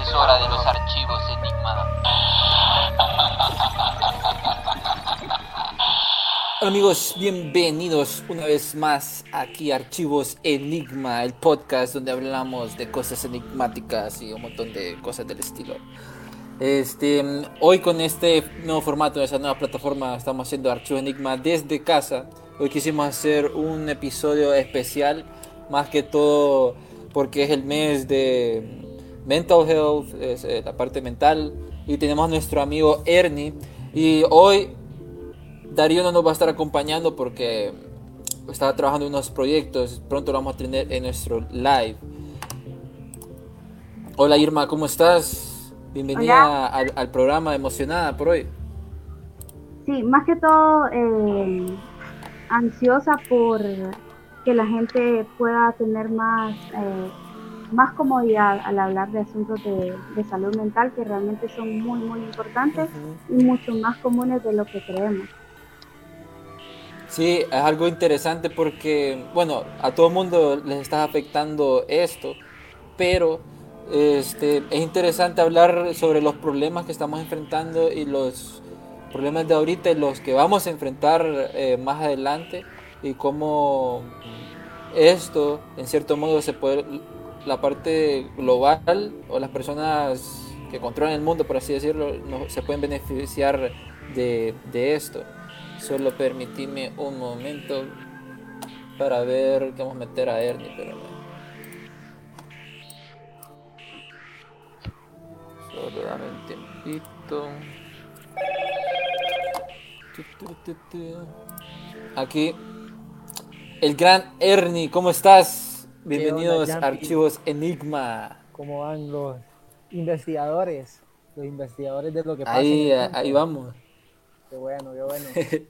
Es hora de los archivos Enigma. Amigos, bienvenidos una vez más aquí a Archivos Enigma, el podcast donde hablamos de cosas enigmáticas y un montón de cosas del estilo. Este, hoy con este nuevo formato, esa nueva plataforma, estamos haciendo Archivos Enigma desde casa. Hoy quisimos hacer un episodio especial, más que todo porque es el mes de mental health, es, eh, la parte mental, y tenemos a nuestro amigo Ernie. Y hoy Darío no nos va a estar acompañando porque está trabajando en unos proyectos. Pronto lo vamos a tener en nuestro live. Hola Irma, ¿cómo estás? Bienvenida al, al programa, emocionada por hoy. Sí, más que todo eh, ansiosa por que la gente pueda tener más, eh, más comodidad al hablar de asuntos de, de salud mental que realmente son muy, muy importantes y mucho más comunes de lo que creemos. Sí, es algo interesante porque, bueno, a todo el mundo les está afectando esto, pero este, es interesante hablar sobre los problemas que estamos enfrentando y los problemas de ahorita y los que vamos a enfrentar eh, más adelante y cómo esto, en cierto modo, se puede, la parte global o las personas que controlan el mundo, por así decirlo, no, se pueden beneficiar de, de esto. Solo permitidme un momento para ver que vamos a meter a Ernie, pero Solo dame un tiempito. Aquí el gran Ernie, ¿cómo estás? Bienvenidos a? Archivos Enigma. cómo van los investigadores, los investigadores de lo que pasa. Ahí, ahí vamos. Qué bueno, qué bueno.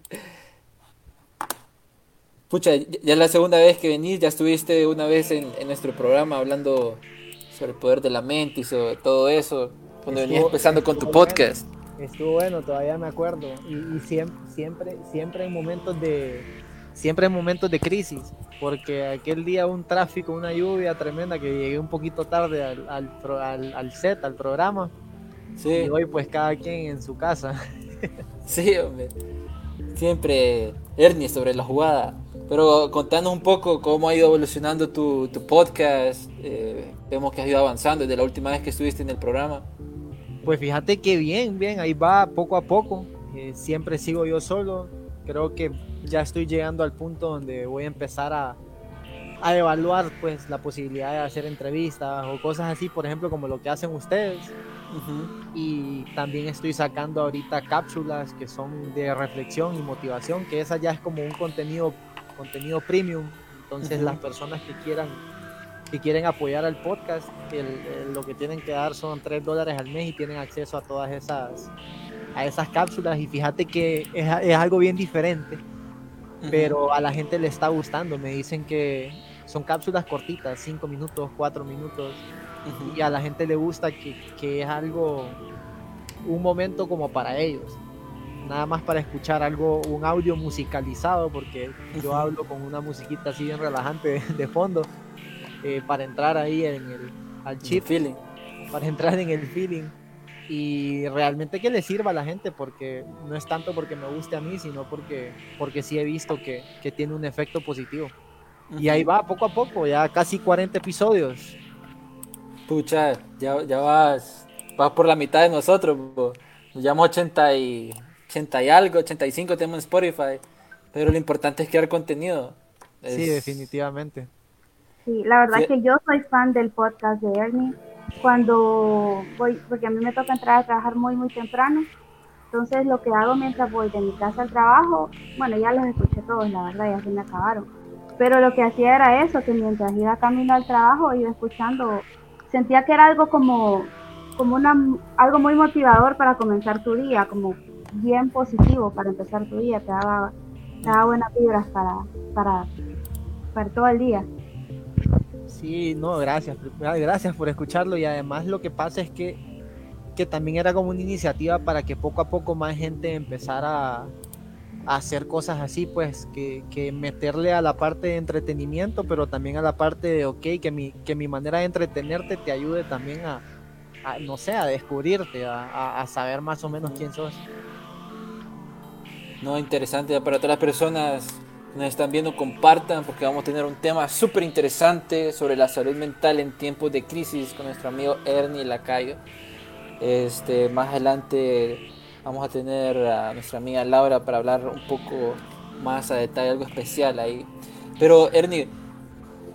Pucha, ya es la segunda vez que venís, ya estuviste una vez en, en nuestro programa hablando sobre el poder de la mente y sobre todo eso, cuando venías Estuvo- empezando con tu bueno. podcast. Estuvo bueno, todavía me acuerdo. Y, y siempre, siempre, siempre en momentos de, siempre en momentos de crisis, porque aquel día un tráfico, una lluvia tremenda que llegué un poquito tarde al, al, al- al set, al programa. Sí, Y hoy pues cada quien en su casa. sí, hombre. Siempre Ernie sobre la jugada. Pero contanos un poco cómo ha ido evolucionando tu, tu podcast. eh, vemos que has ido avanzando desde la última vez que estuviste en el programa. Pues fíjate que bien, bien, ahí va poco a poco. Eh, siempre sigo yo solo. Creo que ya estoy llegando al punto donde voy a empezar a, a evaluar pues la posibilidad de hacer entrevistas o cosas así, por ejemplo, como lo que hacen ustedes. Ujú. Y también estoy sacando ahorita cápsulas que son de reflexión y motivación, que esa ya es como un contenido, contenido premium. Entonces las personas que quieran que quieren apoyar al podcast, el- el- lo que tienen que dar son 3 dólares al mes y tienen acceso a todas esas a esas cápsulas y fíjate que es, es algo bien diferente, pero a la gente le está gustando, me dicen que son cápsulas cortitas, 5 minutos, 4 minutos, y a la gente le gusta que, que es algo, un momento como para ellos. Nada más para escuchar algo, un audio musicalizado, porque yo hablo con una musiquita así bien relajante de, de fondo, eh, para entrar ahí en el, al chip, Feeling. para entrar en el feeling. Y realmente que le sirva a la gente, porque no es tanto porque me guste a mí, sino porque, porque sí he visto que, que tiene un efecto positivo. Y ahí va, poco a poco, ya casi 40 episodios. Pucha, ya, ya vas, vas por la mitad de nosotros. po. Nos llevamos 80 y, 80 y algo, 85 tenemos en Spotify. Pero lo importante es crear contenido. Sí, Es- definitivamente. Sí, la verdad Sí. que yo soy fan del podcast de Ernie. Cuando voy, porque a mí me toca entrar a trabajar muy, muy temprano. Entonces lo que hago mientras voy de mi casa al trabajo, bueno, ya los escuché todos, la verdad, ya se me acabaron. Pero lo que hacía era eso, que mientras iba camino al trabajo, iba escuchando, sentía que era algo como, como una, algo muy motivador para comenzar tu día, como bien positivo para empezar tu día, te daba, te daba buenas vibras para, para, para todo el día. Sí, no, gracias. Gracias por escucharlo y además lo que pasa es que, que también era como una iniciativa para que poco a poco más gente empezara a, hacer cosas así, pues que, meterle a la parte de entretenimiento, pero también a la parte de, ok, que mi, que mi manera de entretenerte te ayude también a, no sé, a descubrirte, a, a- saber más o menos quién sos. No, interesante para todas las personas nos están viendo, compartan porque vamos a tener un tema súper interesante sobre la salud mental en tiempos de crisis con nuestro amigo Ernie Lacayo. Este, más adelante vamos a tener a nuestra amiga Laura para hablar un poco más a detalle, algo especial ahí. Pero Ernie,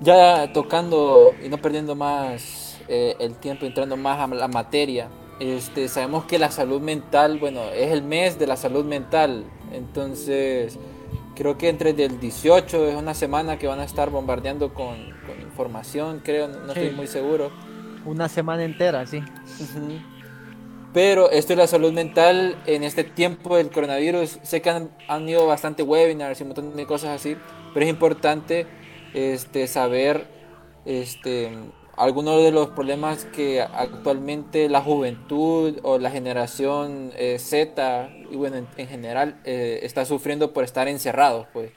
ya tocando y no perdiendo más eh, el tiempo, entrando más a la materia, este, sabemos que la salud mental, bueno, es el mes de la salud mental, entonces creo que entre el 18 es una semana que van a estar bombardeando con, con información, creo, no, Sí. estoy muy seguro. Una semana entera, sí. Pero esto de la salud mental en este tiempo del coronavirus, sé que han, han ido bastante webinars y un montón de cosas así, pero es importante este, saber este, algunos de los problemas que actualmente la juventud o la generación eh, Z y bueno, en, en general eh, está sufriendo por estar encerrados, pues.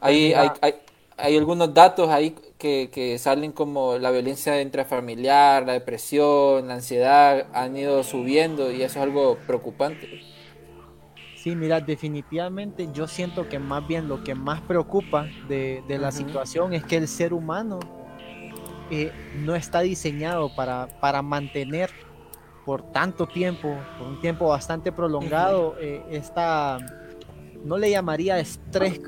Hay, hay, hay, hay algunos datos ahí que, que salen como la violencia intrafamiliar, la depresión, la ansiedad, han ido subiendo y eso es algo preocupante. Sí, mira, definitivamente yo siento que más bien lo que más preocupa de, de la Ujú. situación es que el ser humano eh, no está diseñado para, para mantener por tanto tiempo, por un tiempo bastante prolongado, eh, esta, no le llamaría estrés,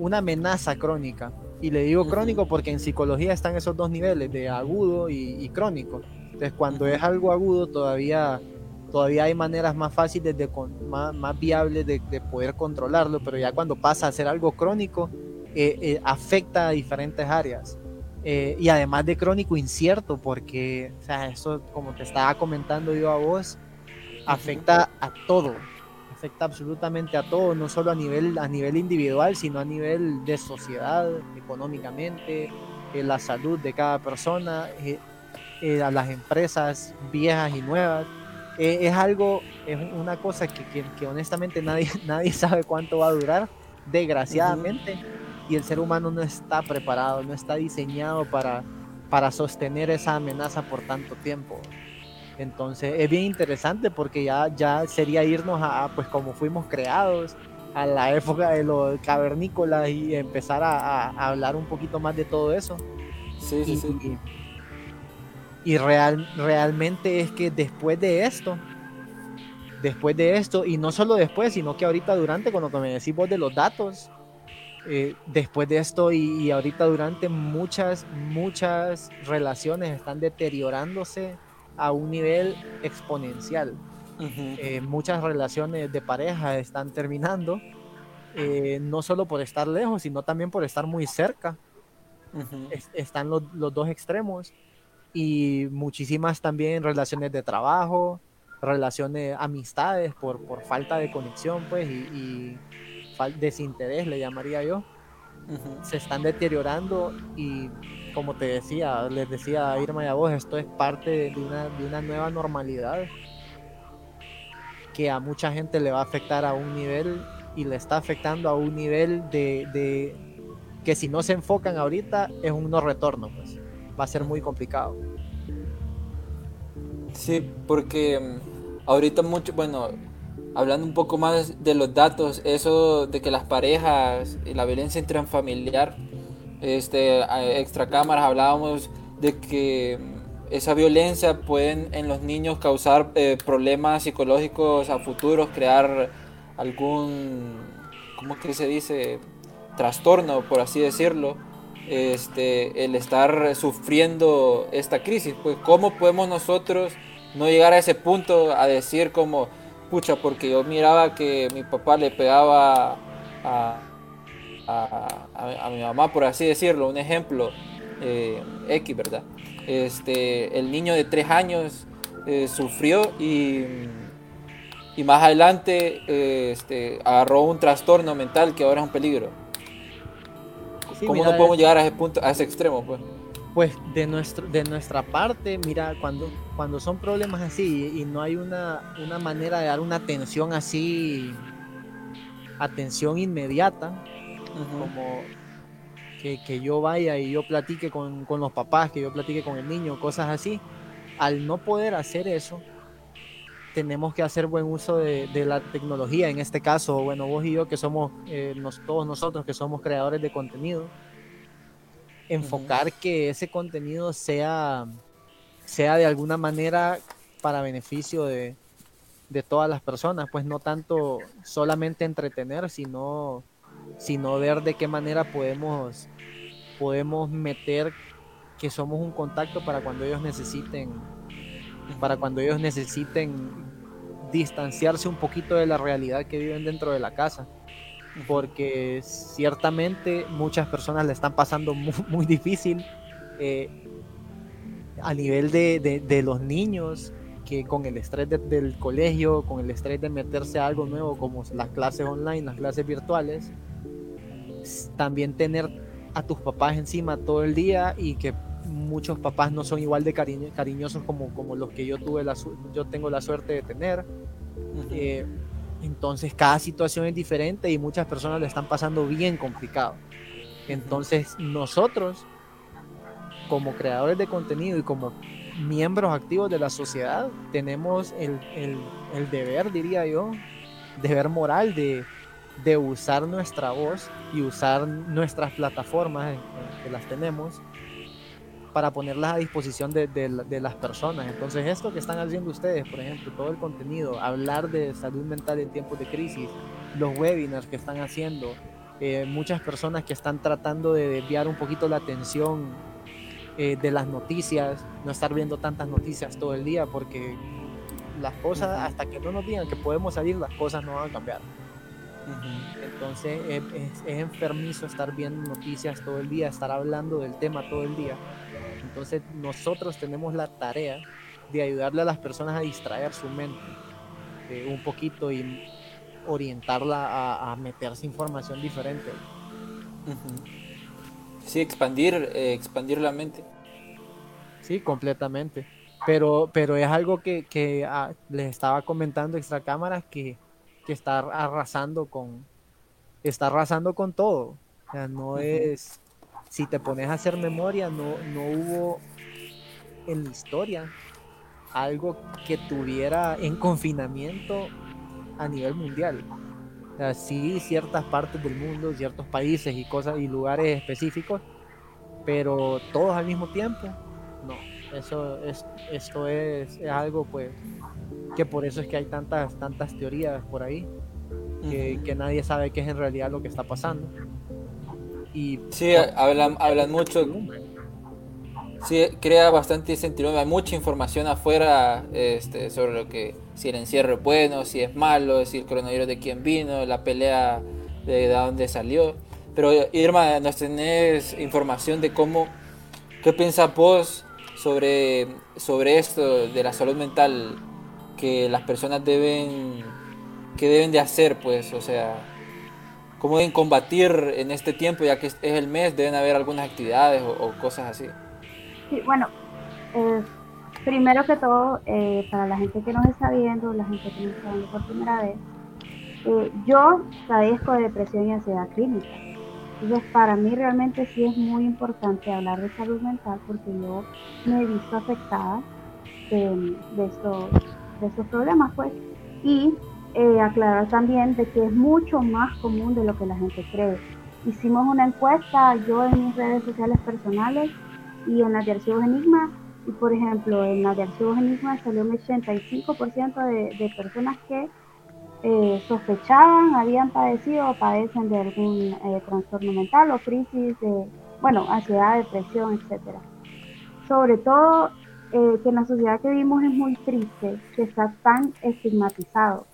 una amenaza crónica. Y le digo crónico porque en psicología están esos dos niveles, de agudo y, y crónico. Entonces, cuando es algo agudo, todavía todavía hay maneras más fáciles de con- más, más viables de, de poder controlarlo, pero ya cuando pasa a ser algo crónico, eh, eh, afecta a diferentes áreas. Eh, y además de crónico incierto, porque, o sea, eso, como te estaba comentando yo a vos, afecta a todo, afecta absolutamente a todo, no solo a nivel, a nivel individual, sino a nivel de sociedad, económicamente, eh, la salud de cada persona, eh, eh, a las empresas viejas y nuevas. Eh, es algo, es una cosa que, que- que honestamente nadie, nadie sabe cuánto va a durar, desgraciadamente, y el ser humano no está preparado, no está diseñado para, para sostener esa amenaza por tanto tiempo. Entonces es bien interesante porque ya, ya sería irnos a, a, pues como fuimos creados, a la época de los cavernícolas y empezar a, a- a hablar un poquito más de todo eso. Sí, sí, Y, sí. y real, realmente es que después de esto, después de esto, y no solo después, sino que ahorita durante, que me decís vos de los datos, eh, después de esto y, y ahorita durante muchas, muchas relaciones están deteriorándose a un nivel exponencial. Ujú. Eh, muchas relaciones de pareja están terminando, eh, no solo por estar lejos, sino también por estar muy cerca Ujú. es- están los, los dos extremos y muchísimas también relaciones de trabajo, relaciones, amistades por, por falta de conexión, pues, y, y desinterés, le llamaría yo, Ujú. se están deteriorando y como te decía, les decía a Irma y a vos, esto es parte de una, de una nueva normalidad que a mucha gente le va a afectar a un nivel y le está afectando a un nivel de, de que si no se enfocan ahorita es un no retorno, pues va a ser muy complicado. Sí, porque mm, ahorita mucho, bueno, hablando un poco más de los datos, eso de que las parejas y la violencia intrafamiliar, este, extra cámaras hablábamos de que mm, esa violencia pueden en los niños causar eh, problemas psicológicos a futuros, crear algún ¿cómo que se dice? Trastorno, por así decirlo, este, el estar sufriendo esta crisis. Pues, ¿cómo podemos nosotros no llegar a ese punto a decir como, pucha, porque yo miraba que mi papá le pegaba a, mi mamá, por así decirlo, un ejemplo eh, X, ¿verdad? Este, el niño de tres años eh, sufrió y, y más adelante eh, este, agarró un trastorno mental que ahora es un peligro. Sí, ¿Cómo mira, no podemos llegar a ese punto, a ese extremo? Pues? Pues de, nuestro, de nuestra parte, mira, cuando, cuando son problemas así y no hay una, una manera de dar una atención así, atención inmediata, como que, que yo vaya y yo platique con, con los papás, que yo platique con el niño, cosas así, al no poder hacer eso, tenemos que hacer buen uso de, de la tecnología. En este caso, bueno, vos y yo que somos, eh, nos- todos nosotros que somos creadores de contenido, enfocar que ese contenido sea, sea de alguna manera para beneficio de, de todas las personas, pues no tanto solamente entretener, sino, sino ver de qué manera podemos, podemos meter que somos un contacto para cuando ellos necesiten, para cuando ellos necesiten distanciarse un poquito de la realidad que viven dentro de la casa. Porque ciertamente muchas personas le están pasando muy, difícil eh, a nivel de, los niños que con el estrés de- del colegio, con el estrés de meterse a algo nuevo como las clases online, las clases virtuales, también tener a tus papás encima todo el día y que muchos papás no son igual de cariño- cariñosos como, como los que yo tuve la yo tengo la suerte de tener. Eh, entonces cada situación es diferente y muchas personas le están pasando bien complicado. Entonces nosotros, como creadores de contenido y como miembros activos de la sociedad, tenemos el, el- el deber, diría yo, deber moral de, de usar nuestra voz y usar nuestras plataformas que las tenemos para ponerlas a disposición de, de la- de las personas. Entonces, esto que están haciendo ustedes, por ejemplo, todo el contenido, hablar de salud mental en tiempos de crisis, los webinars que están haciendo, eh, muchas personas que están tratando de desviar un poquito la atención eh, de las noticias, no estar viendo tantas noticias todo el día, porque las cosas, hasta que no nos digan que podemos salir, las cosas no van a cambiar. Entonces es, es- es enfermizo estar viendo noticias todo el día, estar hablando del tema todo el día. Entonces nosotros tenemos la tarea de ayudarle a las personas a distraer su mente eh, un poquito y orientarla a, a meterse información diferente. Sí, expandir, eh, expandir la mente. Sí, completamente. Pero, pero es algo que, que ah, les estaba comentando extra cámaras que, que está arrasando con está arrasando con todo. O sea, no es si te pones a hacer memoria, no, no hubo en la historia algo que tuviera en confinamiento a nivel mundial. O sea, sí, ciertas partes del mundo, ciertos países y cosas y lugares específicos, pero todos al mismo tiempo, no. Eso es, esto es, es algo pues que por eso es que hay tantas, tantas teorías por ahí, que, que nadie sabe qué es en realidad lo que está pasando. Y Sí, hablan, hablan mucho. Sí, crea bastante incertidumbre. Hay mucha información afuera este, sobre lo que, si el encierro es bueno, si es malo, si el coronavirus de quién vino, la pelea de, de dónde salió. Pero Irma, ¿nos tenés información de cómo, qué piensas vos sobre, sobre esto de la salud mental que las personas deben, que deben de hacer, pues, o sea, cómo deben combatir en este tiempo, ya que es el mes, deben haber algunas actividades o, o cosas así. Sí, bueno, eh, primero que todo, eh, para la gente que nos está viendo, la gente que nos está viendo por primera vez, eh, yo padezco de depresión y ansiedad clínica. Entonces, para mí realmente sí es muy importante hablar de salud mental porque yo me he visto afectada de, de estos, de estos problemas, pues. Y eh, aclarar también de que es mucho más común de lo que la gente cree. Hicimos una encuesta, yo en mis redes sociales personales y en las de Archivos Enigma, y por ejemplo, en las de Enigma salió un 85% de, de personas que eh, sospechaban, habían padecido o padecen de algún eh, trastorno mental o crisis de, bueno, ansiedad, depresión, etcétera. Sobre todo eh, que en la sociedad que vivimos es muy triste, que está tan estigmatizado.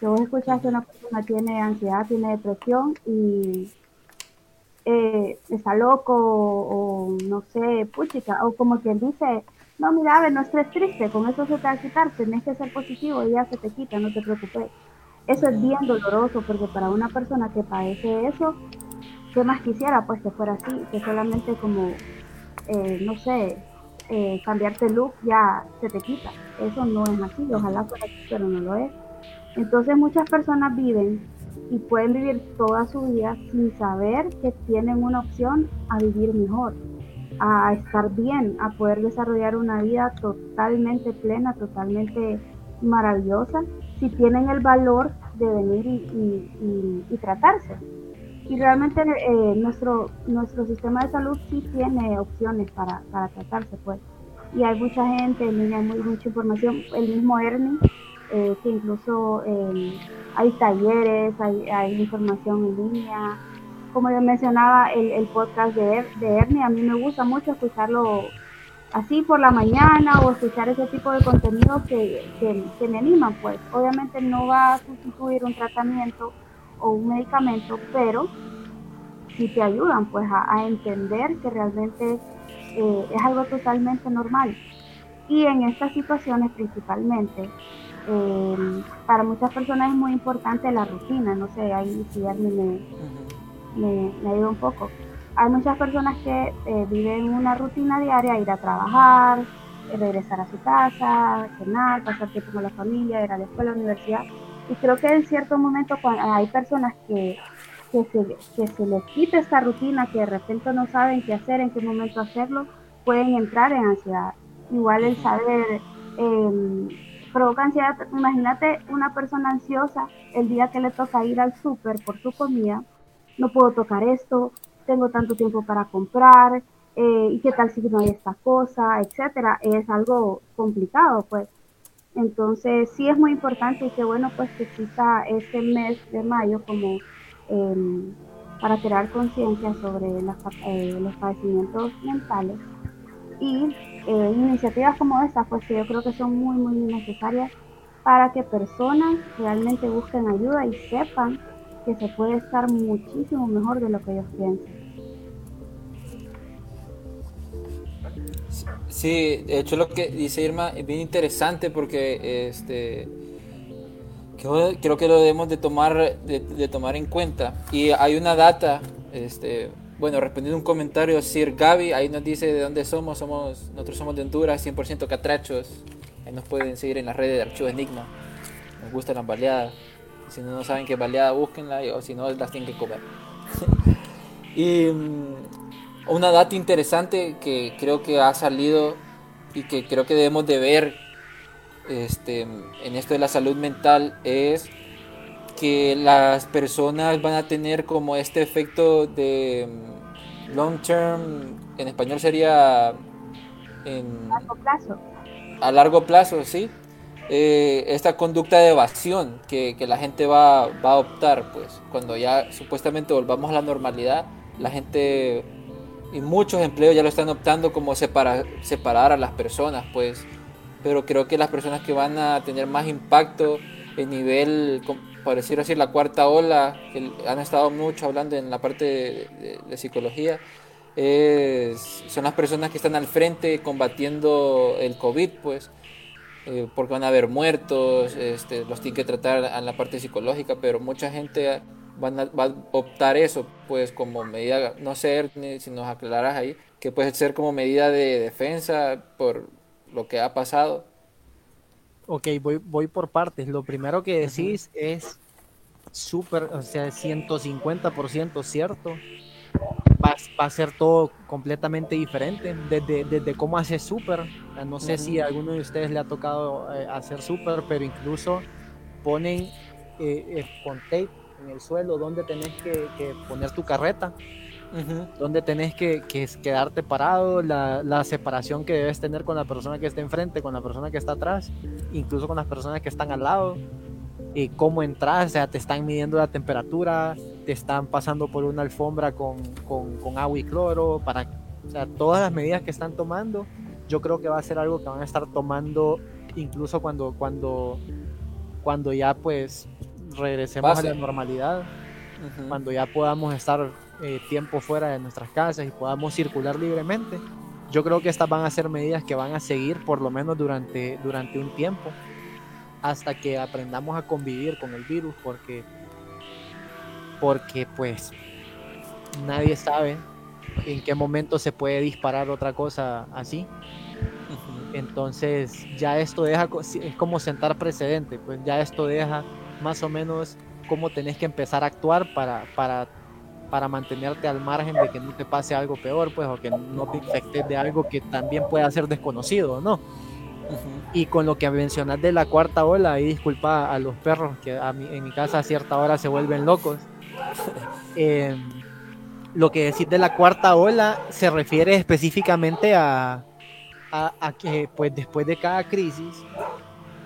Que vos escuchas que una persona tiene ansiedad, tiene depresión y eh, está loco o, no sé, puchica, o como quien dice, no, mira, a no estés triste, con eso se te va a quitar, tenés que ser positivo y ya se te quita, no te preocupes. Eso es bien doloroso porque para una persona que padece eso, ¿qué más quisiera? Pues que fuera así, que solamente como, eh, no sé, eh, cambiarte look ya se te quita. Eso no es así, ojalá fuera así, pero no lo es. Entonces muchas personas viven y pueden vivir toda su vida sin saber que tienen una opción a vivir mejor, a estar bien, a poder desarrollar una vida totalmente plena, totalmente maravillosa, si tienen el valor de venir y, tratarse. Y realmente eh, nuestro, nuestro sistema de salud sí tiene opciones para, tratarse, pues. Y hay mucha gente, hay mucha información. El mismo Ernie eh, que incluso eh, hay talleres, hay, información en línea. Como yo mencionaba, el, podcast de, de Ernie, a mí me gusta mucho escucharlo así por la mañana o escuchar ese tipo de contenido que, que, me animan, pues obviamente no va a sustituir un tratamiento o un medicamento, pero sí te ayudan pues a, entender que realmente eh, es algo totalmente normal. Y en estas situaciones principalmente, eh, para muchas personas es muy importante la rutina, no sé, ahí si alguien me, me, ayuda un poco. Hay muchas personas que eh, viven una rutina diaria, ir a trabajar, eh, regresar a su casa, cenar, pasar tiempo con la familia, ir a la escuela, a la universidad. Y creo que en cierto momento cuando hay personas que, que, se, que se les quita esta rutina, que de repente no saben qué hacer, en qué momento hacerlo, pueden entrar en ansiedad. Igual el saber... Eh, provoca ansiedad. Imagínate una persona ansiosa el día que le toca ir al súper por su comida, no puedo tocar esto, tengo tanto tiempo para comprar, eh, y qué tal si no hay esta cosa, etcétera, es algo complicado, pues. Entonces, sí es muy importante y qué bueno, pues, que exista este mes de mayo como em, para crear conciencia sobre eh, los padecimientos mentales y eh, iniciativas como esta, pues que yo creo que son muy, muy necesarias para que personas realmente busquen ayuda y sepan que se puede estar muchísimo mejor de lo que ellos piensan. Sí, de hecho lo que dice Irma es bien interesante porque este creo, que lo debemos de tomar de, tomar en cuenta y hay una data este bueno, respondiendo un comentario, Sir Gaby, ahí nos dice de dónde somos, somos nosotros somos de Honduras, 100% catrachos. Ahí nos pueden seguir en las redes de Archivo Enigma. Nos gusta la baleada. Si no, no saben qué baleada, búsquenla o si no, las tienen que comer. y mm, una data interesante que creo que ha salido y que creo que debemos de ver este, en esto de la salud mental es que las personas van a tener como este efecto de mm, long term, en español sería en, largo plazo. A largo plazo, sí. Eh, esta conducta de evasión que, la gente va, va, a optar, pues cuando ya supuestamente volvamos a la normalidad, la gente y muchos empleos ya lo están optando como separar, a las personas, pues. Pero creo que las personas que van a tener más impacto en nivel por decirlo así, la cuarta ola, que han estado mucho hablando en la parte de, psicología, son las personas que están al frente combatiendo el COVID, pues, eh, porque van a haber muertos, este, los tienen que tratar en la parte psicológica, pero mucha gente van a, va a optar eso, pues, como medida, no sé, si nos aclaras ahí, que puede ser como medida de defensa por lo que ha pasado Ok, voy, voy por partes. Lo primero que decís es súper, o sea, 150% cierto. Va, va, a ser todo completamente diferente. Desde, desde cómo hace súper. No sé si a alguno de ustedes le ha tocado eh, hacer súper, pero incluso ponen eh, eh, con tape en el suelo donde tenés que, que poner tu carreta donde tenés que, quedarte parado, la, separación que debes tener con la persona que está enfrente, con la persona que está atrás, incluso con las personas que están al lado. eh, cómo entras, o sea, te están midiendo la temperatura, te están pasando por una alfombra con, con, con agua y cloro, para, o sea, todas las medidas que están tomando, yo creo que va a ser algo que van a estar tomando incluso cuando, cuando, cuando ya pues regresemos Pase. a la normalidad, Ujú. cuando ya podamos estar eh, tiempo fuera de nuestras casas y podamos circular libremente. Yo creo que estas van a ser medidas que van a seguir por lo menos durante, durante un tiempo hasta que aprendamos a convivir con el virus porque porque pues nadie sabe en qué momento se puede disparar otra cosa así. Entonces ya esto deja, es como sentar precedente, pues ya esto deja más o menos cómo tenés que empezar a actuar para, para, para mantenerte al margen de que no te pase algo peor, pues, o que no te infectes de algo que también pueda ser desconocido, ¿no? Ujú. Y con lo que mencionas de la cuarta ola, y disculpa a los perros que a mi- en mi casa a cierta hora se vuelven locos. eh, lo que decís de la cuarta ola se refiere específicamente a, a, a que pues después de cada crisis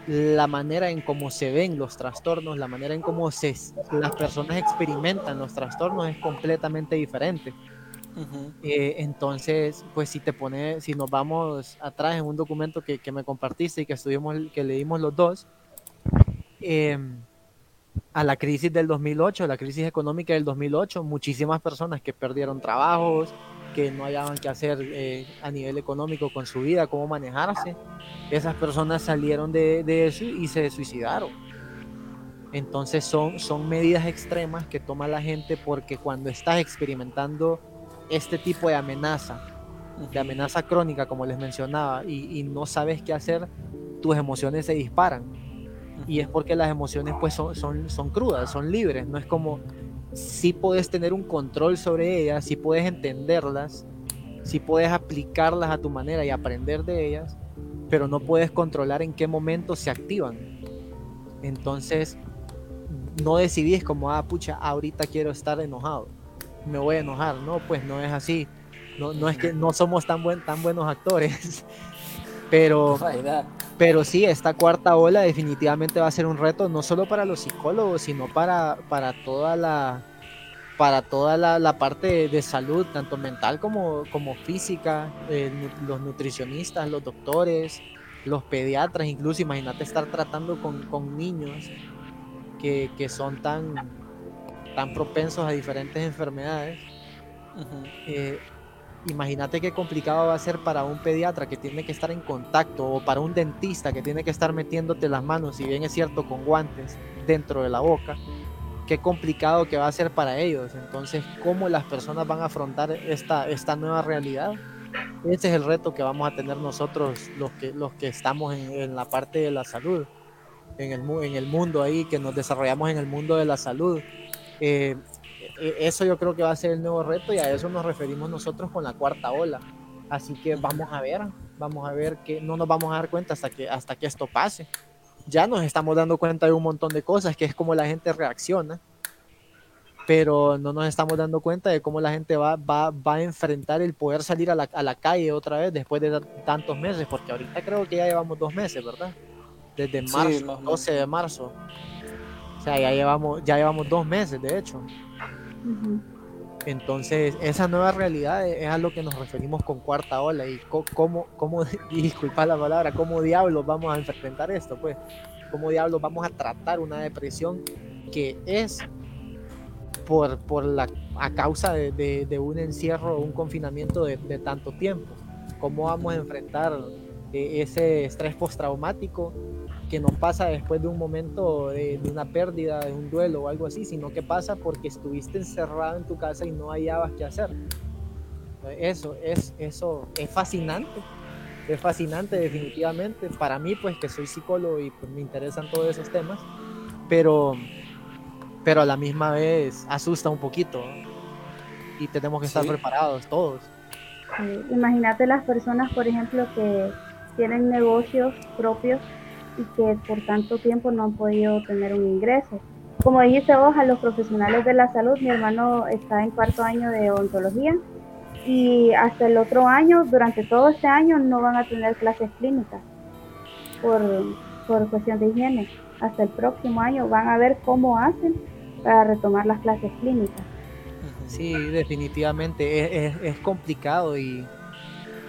la manera en cómo se ven los trastornos, la manera en cómo se, las personas experimentan los trastornos es completamente diferente. Ujú. Eh, entonces, pues si te pones, si nos vamos atrás en un documento que, que me compartiste y que estuvimos, que leímos los dos, eh, a la crisis del 2008, la crisis económica del 2008, muchísimas personas que perdieron trabajos, que no hallaban qué hacer eh, a nivel económico con su vida, cómo manejarse, esas personas salieron de, de eso y se suicidaron. Entonces son, son medidas extremas que toma la gente porque cuando estás experimentando este tipo de amenaza, de amenaza crónica, como les mencionaba, y, y no sabes qué hacer, tus emociones se disparan. Y es porque las emociones pues son, son, son crudas, son libres, no es como si puedes tener un control sobre ellas, si puedes entenderlas, si puedes aplicarlas a tu manera y aprender de ellas, pero no puedes controlar en qué momento se activan. Entonces, no decidís como, ah, pucha, ahorita quiero estar enojado, me voy a enojar. No, pues no es así. No, no es que no somos tan, buen, tan buenos actores, pero. Pero sí, esta cuarta ola definitivamente va a ser un reto no solo para los psicólogos, sino para, para toda la para toda la, la parte de, de salud, tanto mental como, como física, eh, los nutricionistas, los doctores, los pediatras, incluso imagínate estar tratando con, con niños que, que son tan, tan propensos a diferentes enfermedades. Eh, imagínate qué complicado va a ser para un pediatra que tiene que estar en contacto o para un dentista que tiene que estar metiéndote las manos, si bien es cierto, con guantes dentro de la boca. Qué complicado que va a ser para ellos. Entonces, ¿cómo las personas van a afrontar esta, esta nueva realidad? Ese es el reto que vamos a tener nosotros, los que, los que estamos en, la parte de la salud, en el, en el mundo ahí, que nos desarrollamos en el mundo de la salud. Eh, eso yo creo que va a ser el nuevo reto y a eso nos referimos nosotros con la cuarta ola. Así que vamos a ver, vamos a ver que no nos vamos a dar cuenta hasta que, hasta que esto pase. Ya nos estamos dando cuenta de un montón de cosas, que es como la gente reacciona, pero no nos estamos dando cuenta de cómo la gente va, va, va a enfrentar el poder salir a la, a la calle otra vez después de ta- tantos meses, porque ahorita creo que ya llevamos dos meses, ¿verdad? Desde Sí, marzo, menos. 12 de marzo. O sea, ya llevamos, ya llevamos dos meses, de hecho. Entonces, esa nueva realidad es a lo que nos referimos con cuarta ola y cómo, cómo y disculpa la palabra, cómo diablos vamos a enfrentar esto, pues, cómo diablos vamos a tratar una depresión que es por, por la, a causa de, de- de un encierro, un confinamiento de, de tanto tiempo. ¿Cómo vamos a enfrentar eh, ese estrés postraumático que no pasa después de un momento de, de una pérdida, de un duelo o algo así, sino que pasa porque estuviste encerrado en tu casa y no hallabas qué hacer. Eso es, eso es fascinante. Es fascinante definitivamente. Para mí, pues que soy psicólogo y pues, me interesan todos esos temas, pero, pero a la misma vez asusta un poquito. ¿no? Y tenemos que estar Sí. preparados todos. Imagínate las personas, por ejemplo, que tienen negocios propios y que por tanto tiempo no han podido tener un ingreso. Como dijiste vos, a los profesionales de la salud, mi hermano está en cuarto año de odontología y hasta el otro año, durante todo este año, no van a tener clases clínicas por, por cuestión de higiene. hasta el próximo año van a ver cómo hacen para retomar las clases clínicas. Sí, definitivamente es, es- es complicado y,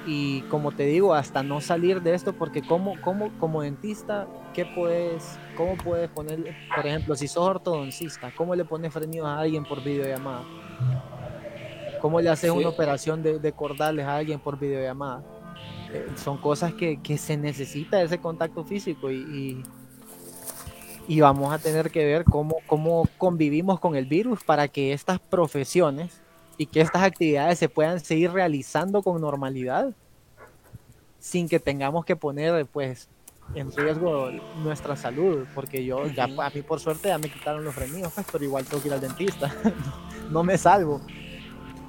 y como te digo, hasta no salir de esto, porque como, como, como dentista, ¿qué puedes, cómo puedes poner, por ejemplo, si sos ortodoncista, ¿cómo le pones frenillos a alguien por videollamada? ¿Cómo le haces Sí. una operación de, de cordales a alguien por videollamada? Eh, son cosas que, que se necesita ese contacto físico y, y, y vamos a tener que ver cómo, cómo convivimos con el virus para que estas profesiones y que estas actividades se puedan seguir realizando con normalidad sin que tengamos que poner pues en riesgo nuestra salud porque yo ya a mí por suerte ya me quitaron los frenillos pues, pero igual tengo que ir al dentista no me salvo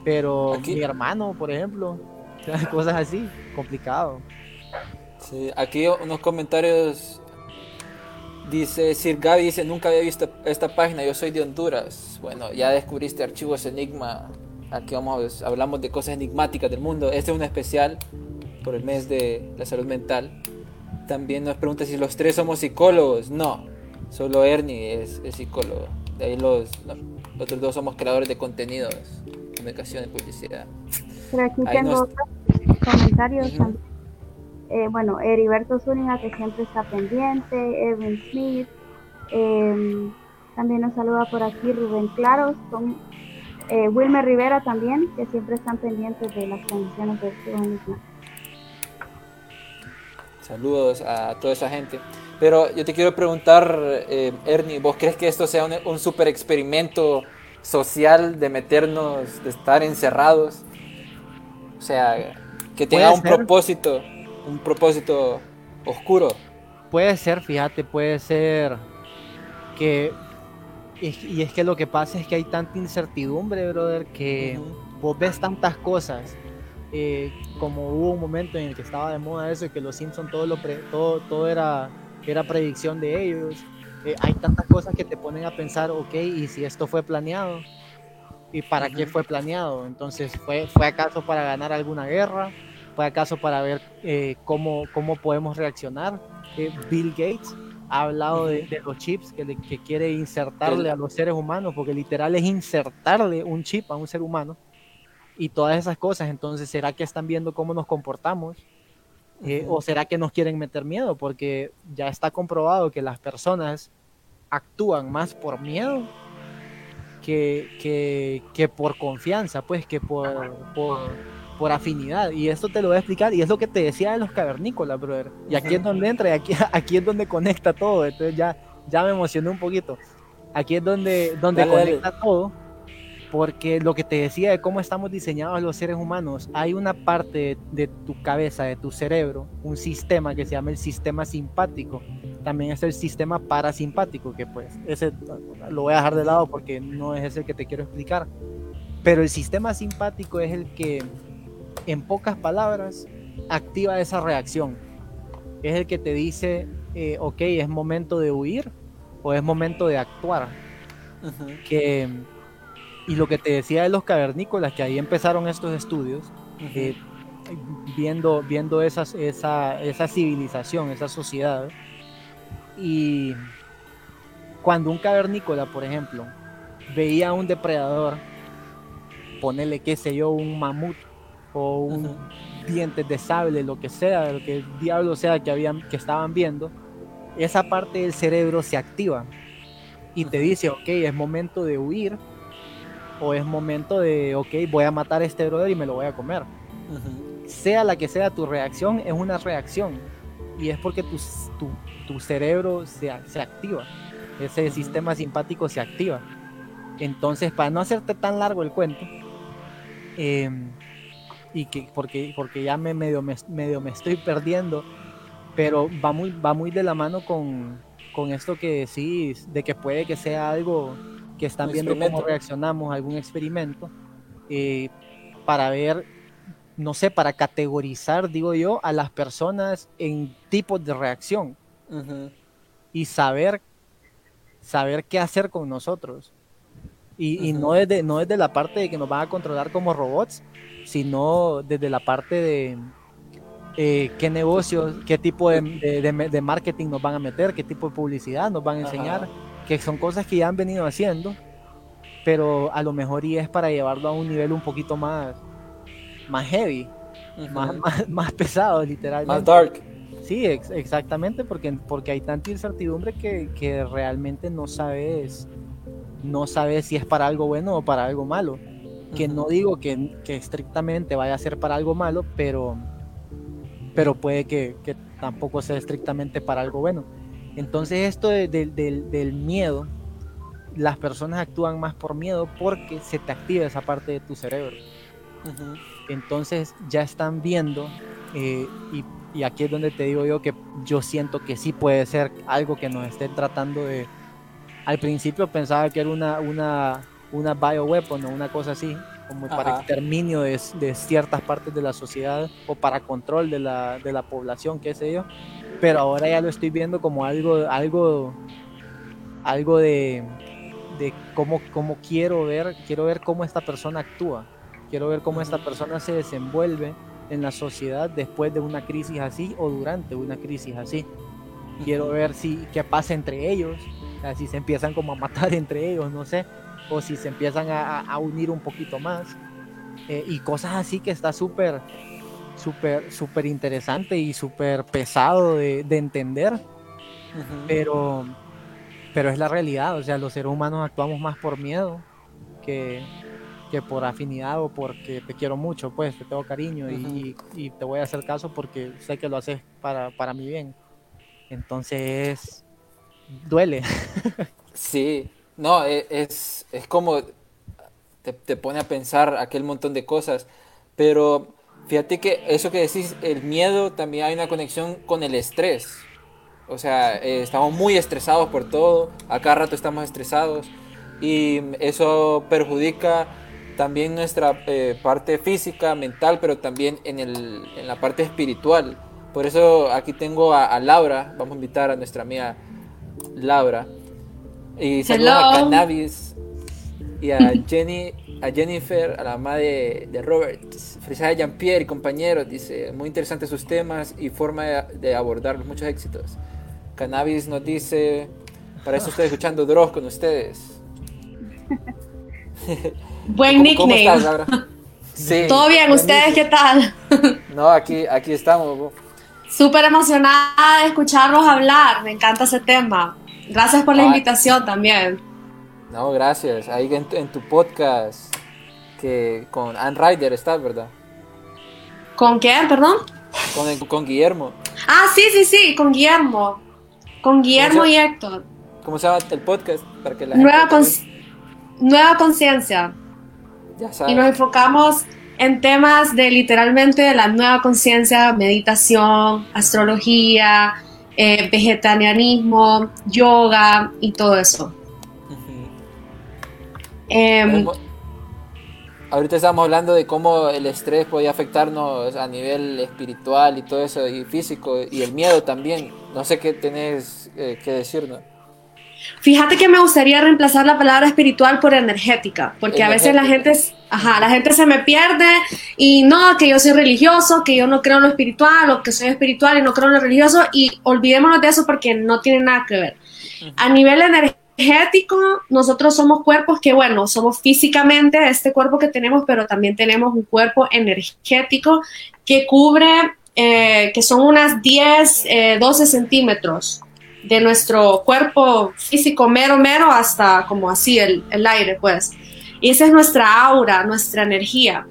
pero Aquí- mi hermano por ejemplo cosas así complicado Sí, aquí unos comentarios. Dice Sir Gaby, dice, nunca había visto esta página, yo soy de Honduras. Bueno, ya descubriste archivos Enigma. Aquí vamos, hablamos de cosas enigmáticas del mundo. Este es un especial por el mes de la salud mental. También nos pregunta si los tres somos psicólogos. No, solo Ernie es, es psicólogo. De ahí los, los otros dos somos creadores de contenidos, comunicación y publicidad. Pero aquí Ahí tengo nos- otros comentarios Ujú. también. Eh, bueno, Heriberto Zúñiga, que siempre está pendiente, Edwin Smith, eh, también nos saluda por aquí Rubén Claros, son, eh, Wilmer Rivera también, que siempre están pendientes de las transmisiones de Enigma. Saludos a toda esa gente. Pero yo te quiero preguntar, eh, Ernie, ¿vos crees que esto sea un, un super experimento social de meternos, de estar encerrados? O sea, que tenga un ser. propósito, un propósito oscuro. Puede ser, fíjate, puede ser que... Y y es que lo que pasa es que hay tanta incertidumbre, brother, que Ujú. vos ves tantas cosas. eh, como hubo un momento en el que estaba de moda eso y que los Simpsons todo, lo pre- todo, todo era, era predicción de ellos. eh, hay tantas cosas que te ponen a pensar, ok, ¿y si esto fue planeado? ¿Y para qué Ujú. fue planeado? Entonces, ¿fue, ¿fue acaso para ganar alguna guerra? ¿Fue acaso para ver eh, cómo, cómo podemos reaccionar? Eh, Bill Gates ha hablado de, de los chips que, le- que quiere insertarle El- a los seres humanos, porque literal es insertarle un chip a un ser humano y todas esas cosas. Entonces, ¿será que están viendo cómo nos comportamos? Eh. ¿O será que nos quieren meter miedo? Porque ya está comprobado que las personas actúan más por miedo que, que, que por confianza, pues que por, por, por afinidad. Y esto te lo voy a explicar. Y es lo que te decía de los cavernícolas, brother. Y aquí es donde entra, y aquí, aquí es donde conecta todo. Entonces ya, ya me emocioné un poquito. Aquí es donde, donde Dale, dale. conecta todo. Porque lo que te decía de cómo estamos diseñados los seres humanos, hay una parte de, de tu cabeza, de tu cerebro, un sistema que se llama el sistema simpático. También es el sistema parasimpático, que pues ese lo voy a dejar de lado porque no es ese que te quiero explicar. Pero el sistema simpático es el que, en pocas palabras, activa esa reacción. Es el que te dice, eh, ok, es momento de huir o es momento de actuar Ujú. que y lo que te decía de los cavernícolas que ahí empezaron estos estudios eh, viendo viendo esas, esa esa civilización esa sociedad y cuando un cavernícola por ejemplo veía a un depredador ponerle qué sé yo un mamut o un dientes de sable lo que sea lo que diablo sea que habían que estaban viendo esa parte del cerebro se activa y te dice, ok, es momento de huir o es momento de, ok, voy a matar a este brother y me lo voy a comer. Sea la que sea tu reacción, es una reacción y es porque tu, tu, tu cerebro se, se activa, ese sistema simpático se activa. Entonces, para no hacerte tan largo el cuento, em, y que porque, porque ya me medio, me medio me estoy perdiendo, pero va muy, va muy de la mano con, con esto que decís, de que puede que sea algo que están viendo cómo reaccionamos a algún experimento, eh, para ver, no sé, para categorizar, digo yo, a las personas en tipos de reacción Ujú. y saber, saber qué hacer con nosotros. Y, y Ujú. no, desde, no desde la parte de que nos van a controlar como robots, sino desde la parte de, eh, qué negocios, qué tipo de, de- marketing nos van a meter, qué tipo de publicidad nos van a enseñar, Ajá. que son cosas que ya han venido haciendo, pero a lo mejor y es para llevarlo a un nivel un poquito más, más heavy, más, más, más pesado, literalmente. Más dark. Sí, ex- exactamente, porque, porque hay tanta incertidumbre que, que realmente no sabes, no sabes si es para algo bueno o para algo malo. Que no digo que, que estrictamente vaya a ser para algo malo, pero, pero puede que, que tampoco sea estrictamente para algo bueno. Entonces esto de- de- del- del miedo, las personas actúan más por miedo porque se te activa esa parte de tu cerebro. Entonces ya están viendo, eh, y, y aquí es donde te digo yo que yo siento que sí puede ser algo que nos estén tratando de... Al principio pensaba que era una, una, una bioweapon o una cosa así, como para Ajá. exterminio de, de ciertas partes de la sociedad o para control de la, de la población, qué sé yo. Pero ahora ya lo estoy viendo como algo, algo, algo de, de cómo, cómo quiero ver, quiero ver cómo esta persona actúa. Quiero ver cómo esta persona se desenvuelve en la sociedad después de una crisis así o durante una crisis así. Quiero ver si qué pasa entre ellos, si se empiezan como a matar entre ellos, no sé, o si se empiezan a, unir un poquito más. eh, y cosas así que está súper, súper, súper interesante y súper pesado de, de entender, pero, pero es la realidad, o sea, los seres humanos actuamos más por miedo que, que por afinidad o porque te quiero mucho, pues te tengo cariño y, y te voy a hacer caso porque sé que lo haces para, para mi bien. Entonces, duele. Sí, no, e- es, es como te, te pone a pensar aquel montón de cosas, pero fíjate que eso que decís, el miedo también hay una conexión con el estrés. O sea, eh, estamos muy estresados por todo, a cada rato estamos estresados y eso perjudica también nuestra eh, parte física, mental, pero también en, el, en la parte espiritual. Por eso aquí tengo a, a Laura, vamos a invitar a nuestra amiga Laura. Y saludos a Hello. Cannabis y a Jenny, a Jennifer, a la mamá de, de Robert. Felicidades a Jean-Pierre y compañeros, dice, muy interesantes sus temas y forma de, de abordarlos, muchos éxitos. Cannabis nos dice, para eso estoy escuchando Dross con ustedes. Buen ¿Cómo, cómo nickname. estás, Laura? Sí, ¿Todo bien? ¿Ustedes qué tal? No, aquí, aquí estamos. Súper emocionada de escucharlos hablar. Me encanta ese tema. Gracias por la Ah. invitación también. No, gracias. Ahí en, tu- en tu podcast que con Ann Ryder estás, ¿verdad? ¿Con quién, perdón? Con, el- con Guillermo. Ah, sí, sí, sí, con Guillermo. Con Guillermo ¿Cómo se- y Héctor. ¿Cómo se llama el podcast? Para que la Nueva, conciencia. ya Y sabe. nos enfocamos en temas de literalmente la nueva conciencia, meditación, astrología, eh, vegetarianismo, yoga y todo eso. Em, Ahorita estamos hablando de cómo el estrés podía afectarnos a nivel espiritual y todo eso, y físico, y el miedo también. No sé qué tenés eh, que decirnos. Fíjate que me gustaría reemplazar la palabra espiritual por energética, porque a veces la gente, ajá, la gente se me pierde y no, que yo soy religioso, que yo no creo en lo espiritual o que soy espiritual y no creo en lo religioso y olvidémonos de eso porque no tiene nada que ver. A nivel energético, nosotros somos cuerpos que, bueno, somos físicamente este cuerpo que tenemos, pero también tenemos un cuerpo energético que cubre, eh, que son unas 10, eh, 12 centímetros de nuestro cuerpo físico mero, mero, hasta como así el, el aire, pues. Y esa es nuestra aura, nuestra energía.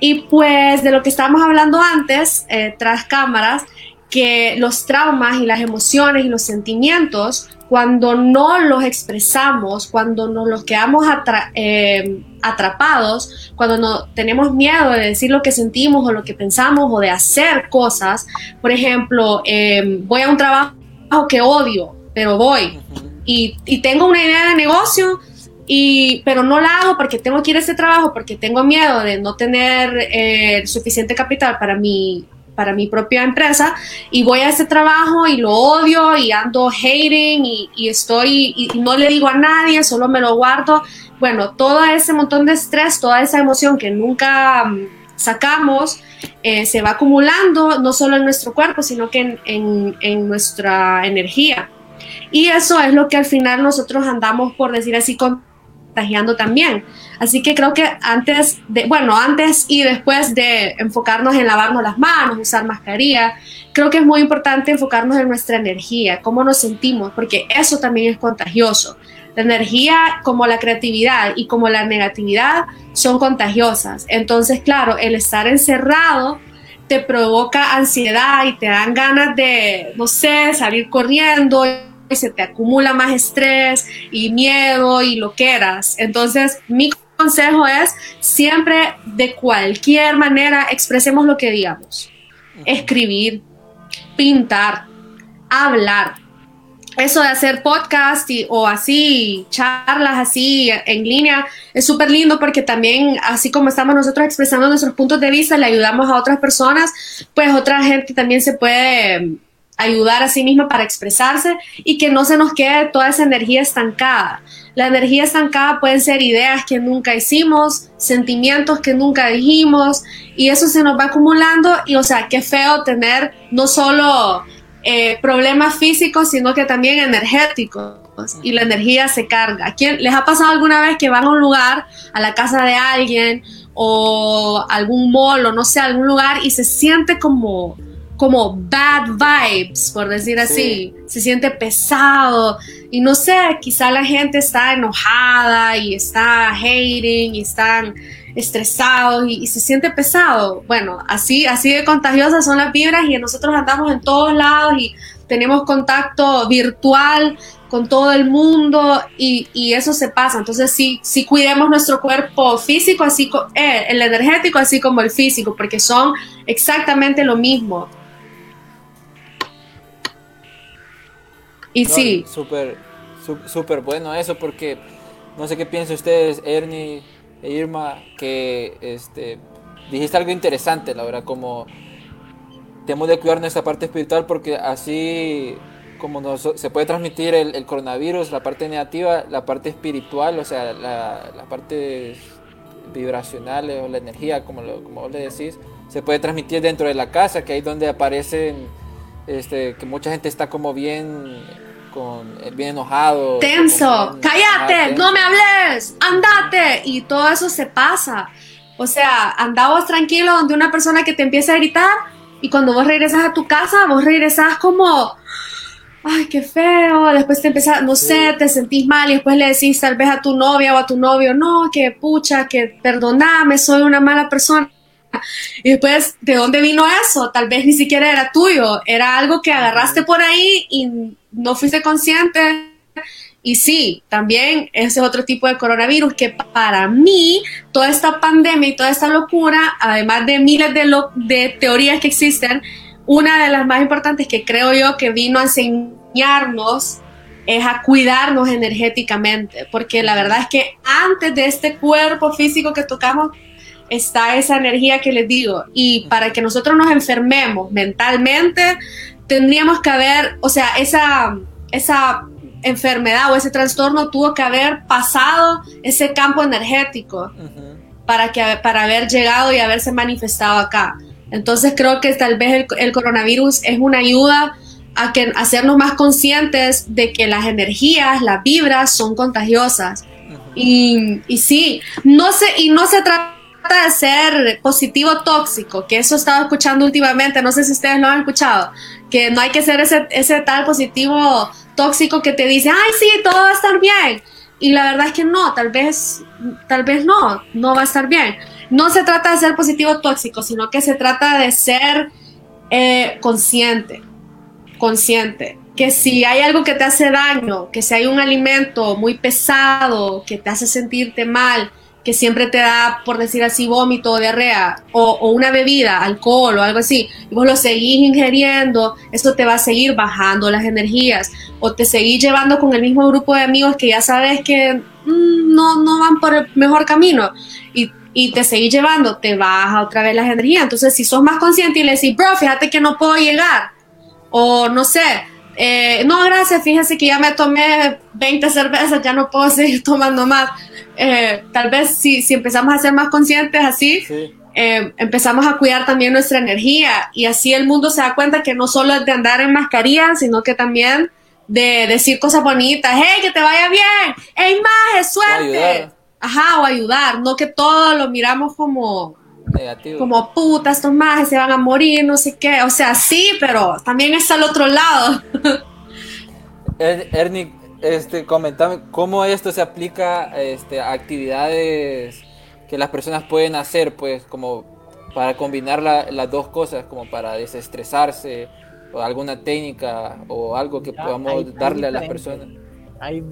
Y pues de lo que estábamos hablando antes, eh, tras cámaras, que los traumas y las emociones y los sentimientos, cuando no los expresamos, cuando nos los quedamos atra- eh, atrapados, cuando no tenemos miedo de decir lo que sentimos o lo que pensamos o de hacer cosas, por ejemplo, eh, voy a un trabajo que odio, pero voy y, y tengo una idea de negocio, y, pero no la hago porque tengo que ir a ese trabajo, porque tengo miedo de no tener eh, suficiente capital para mi, para mi propia empresa, y voy a ese trabajo y lo odio y ando hating y, y estoy y, y no le digo a nadie, solo me lo guardo. Bueno, todo ese montón de estrés, toda esa emoción que nunca mm, sacamos eh, se va acumulando no solo en nuestro cuerpo, sino que en, en, nuestra energía. Y eso es lo que al final nosotros andamos, por decir así, contagiando también. Así que creo que antes de, bueno, antes y después de enfocarnos en lavarnos las manos, usar mascarilla, creo que es muy importante enfocarnos en nuestra energía, cómo nos sentimos, porque eso también es contagioso. La energía como la creatividad y como la negatividad son contagiosas. Entonces, claro, el estar encerrado te provoca ansiedad y te dan ganas de, no sé, salir corriendo y se te acumula más estrés y miedo y lo que eras. Entonces, mi consejo es siempre de cualquier manera expresemos lo que digamos. Escribir, pintar, hablar, eso de hacer podcast y, o así, charlas así en línea, es súper lindo porque también, así como estamos nosotros expresando nuestros puntos de vista, le ayudamos a otras personas, pues otra gente también se puede ayudar a sí misma para expresarse y que no se nos quede toda esa energía estancada. La energía estancada pueden ser ideas que nunca hicimos, sentimientos que nunca dijimos y eso se nos va acumulando y o sea, qué feo tener no solo eh, problemas físicos, sino que también energéticos. Y la energía se carga. ¿Quién, ¿Les ha pasado alguna vez que van a un lugar, a la casa de alguien o algún mall o no sé, algún lugar y se siente como, como bad vibes, por decir así? Se siente pesado y no sé, quizá la gente está enojada y está hating y están estresados y, se siente pesado. Bueno, así, así de contagiosas son las vibras y nosotros andamos en todos lados y tenemos contacto virtual con todo el mundo y, y eso se pasa. Entonces sí, sí cuidemos nuestro cuerpo físico, así eh, el energético, así como el físico, porque son exactamente lo mismo. Y sí. Súper, súper bueno eso porque no sé qué piensan ustedes, Ernie, Irma, que este, dijiste algo interesante, la verdad, como tenemos de cuidar nuestra parte espiritual porque así como nos, se puede transmitir el, coronavirus, la parte negativa, la parte espiritual, o sea, la, la parte vibracional o la energía, como, lo, como vos le decís, se puede transmitir dentro de la casa, que ahí donde aparecen, este, que mucha gente está como bien con bien enojado. Tenso, cállate, no me hables, andate. Y todo eso se pasa. O sea, andabas tranquilo donde una persona que te empieza a gritar y cuando vos regresas a tu casa, vos regresas como, ay, qué feo. Después te empiezas, no sé, te sentís mal y después le decís tal vez a tu novia o a tu novio, no, que pucha, que perdoname, soy una mala persona. Y después, ¿de dónde vino eso? Tal vez ni siquiera era tuyo, era algo que agarraste por ahí y no fuiste consciente. Y sí, también ese es otro tipo de coronavirus que para mí toda esta pandemia y toda esta locura, además de miles de, de teorías que existen, una de las más importantes que creo yo que vino a enseñarnos es a cuidarnos energéticamente, porque la verdad es que antes de este cuerpo físico que tocamos, está esa energía que les digo. Y para que nosotros nos enfermemos mentalmente, tendríamos que haber, o sea, esa, esa enfermedad o ese trastorno tuvo que haber pasado ese campo energético para, que, para haber llegado y haberse manifestado acá. Entonces creo que tal vez el, coronavirus es una ayuda a que hacernos más conscientes de que las energías, las vibras son contagiosas. y, y, sí, no sé, y no se trata de ser positivo tóxico, que eso he estado escuchando últimamente, no sé si ustedes lo han escuchado, que no hay que ser ese, ese tal positivo tóxico que te dice, ay, sí, todo va a estar bien. Y la verdad es que no, tal vez, tal vez no, no va a estar bien. No se trata de ser positivo tóxico, sino que se trata de ser eh, consciente, consciente. Que si hay algo que te hace daño, que si hay un alimento muy pesado, que te hace sentirte mal, que siempre te da, por decir así, vómito o diarrea, o, una bebida, alcohol o algo así, y vos lo seguís ingiriendo, eso te va a seguir bajando las energías, o te seguís llevando con el mismo grupo de amigos que ya sabes que mm, no, no van por el mejor camino, y, y, te seguís llevando, te baja otra vez las energías. Entonces, si sos más consciente y le decís, bro, fíjate que no puedo llegar, o no sé, eh, no, gracias, fíjese que ya me tomé 20 cervezas, ya no puedo seguir tomando más. Eh, tal vez si, si, empezamos a ser más conscientes así, eh, empezamos a cuidar también nuestra energía y así el mundo se da cuenta que no solo es de andar en mascarilla, sino que también de decir cosas bonitas, hey, que te vaya bien, hey, maje, suerte. Ajá, o ayudar, no que todo lo miramos como, Negativo. como puta, estos majes se van a morir, no sé qué. O sea, sí, pero también está al otro lado. Er- Ernie, este, comentame cómo esto se aplica este, a actividades que las personas pueden hacer, pues, como para combinar la- las dos cosas, como para desestresarse, o alguna técnica, o algo que Ya, podamos hay- hay darle a las personas. Hay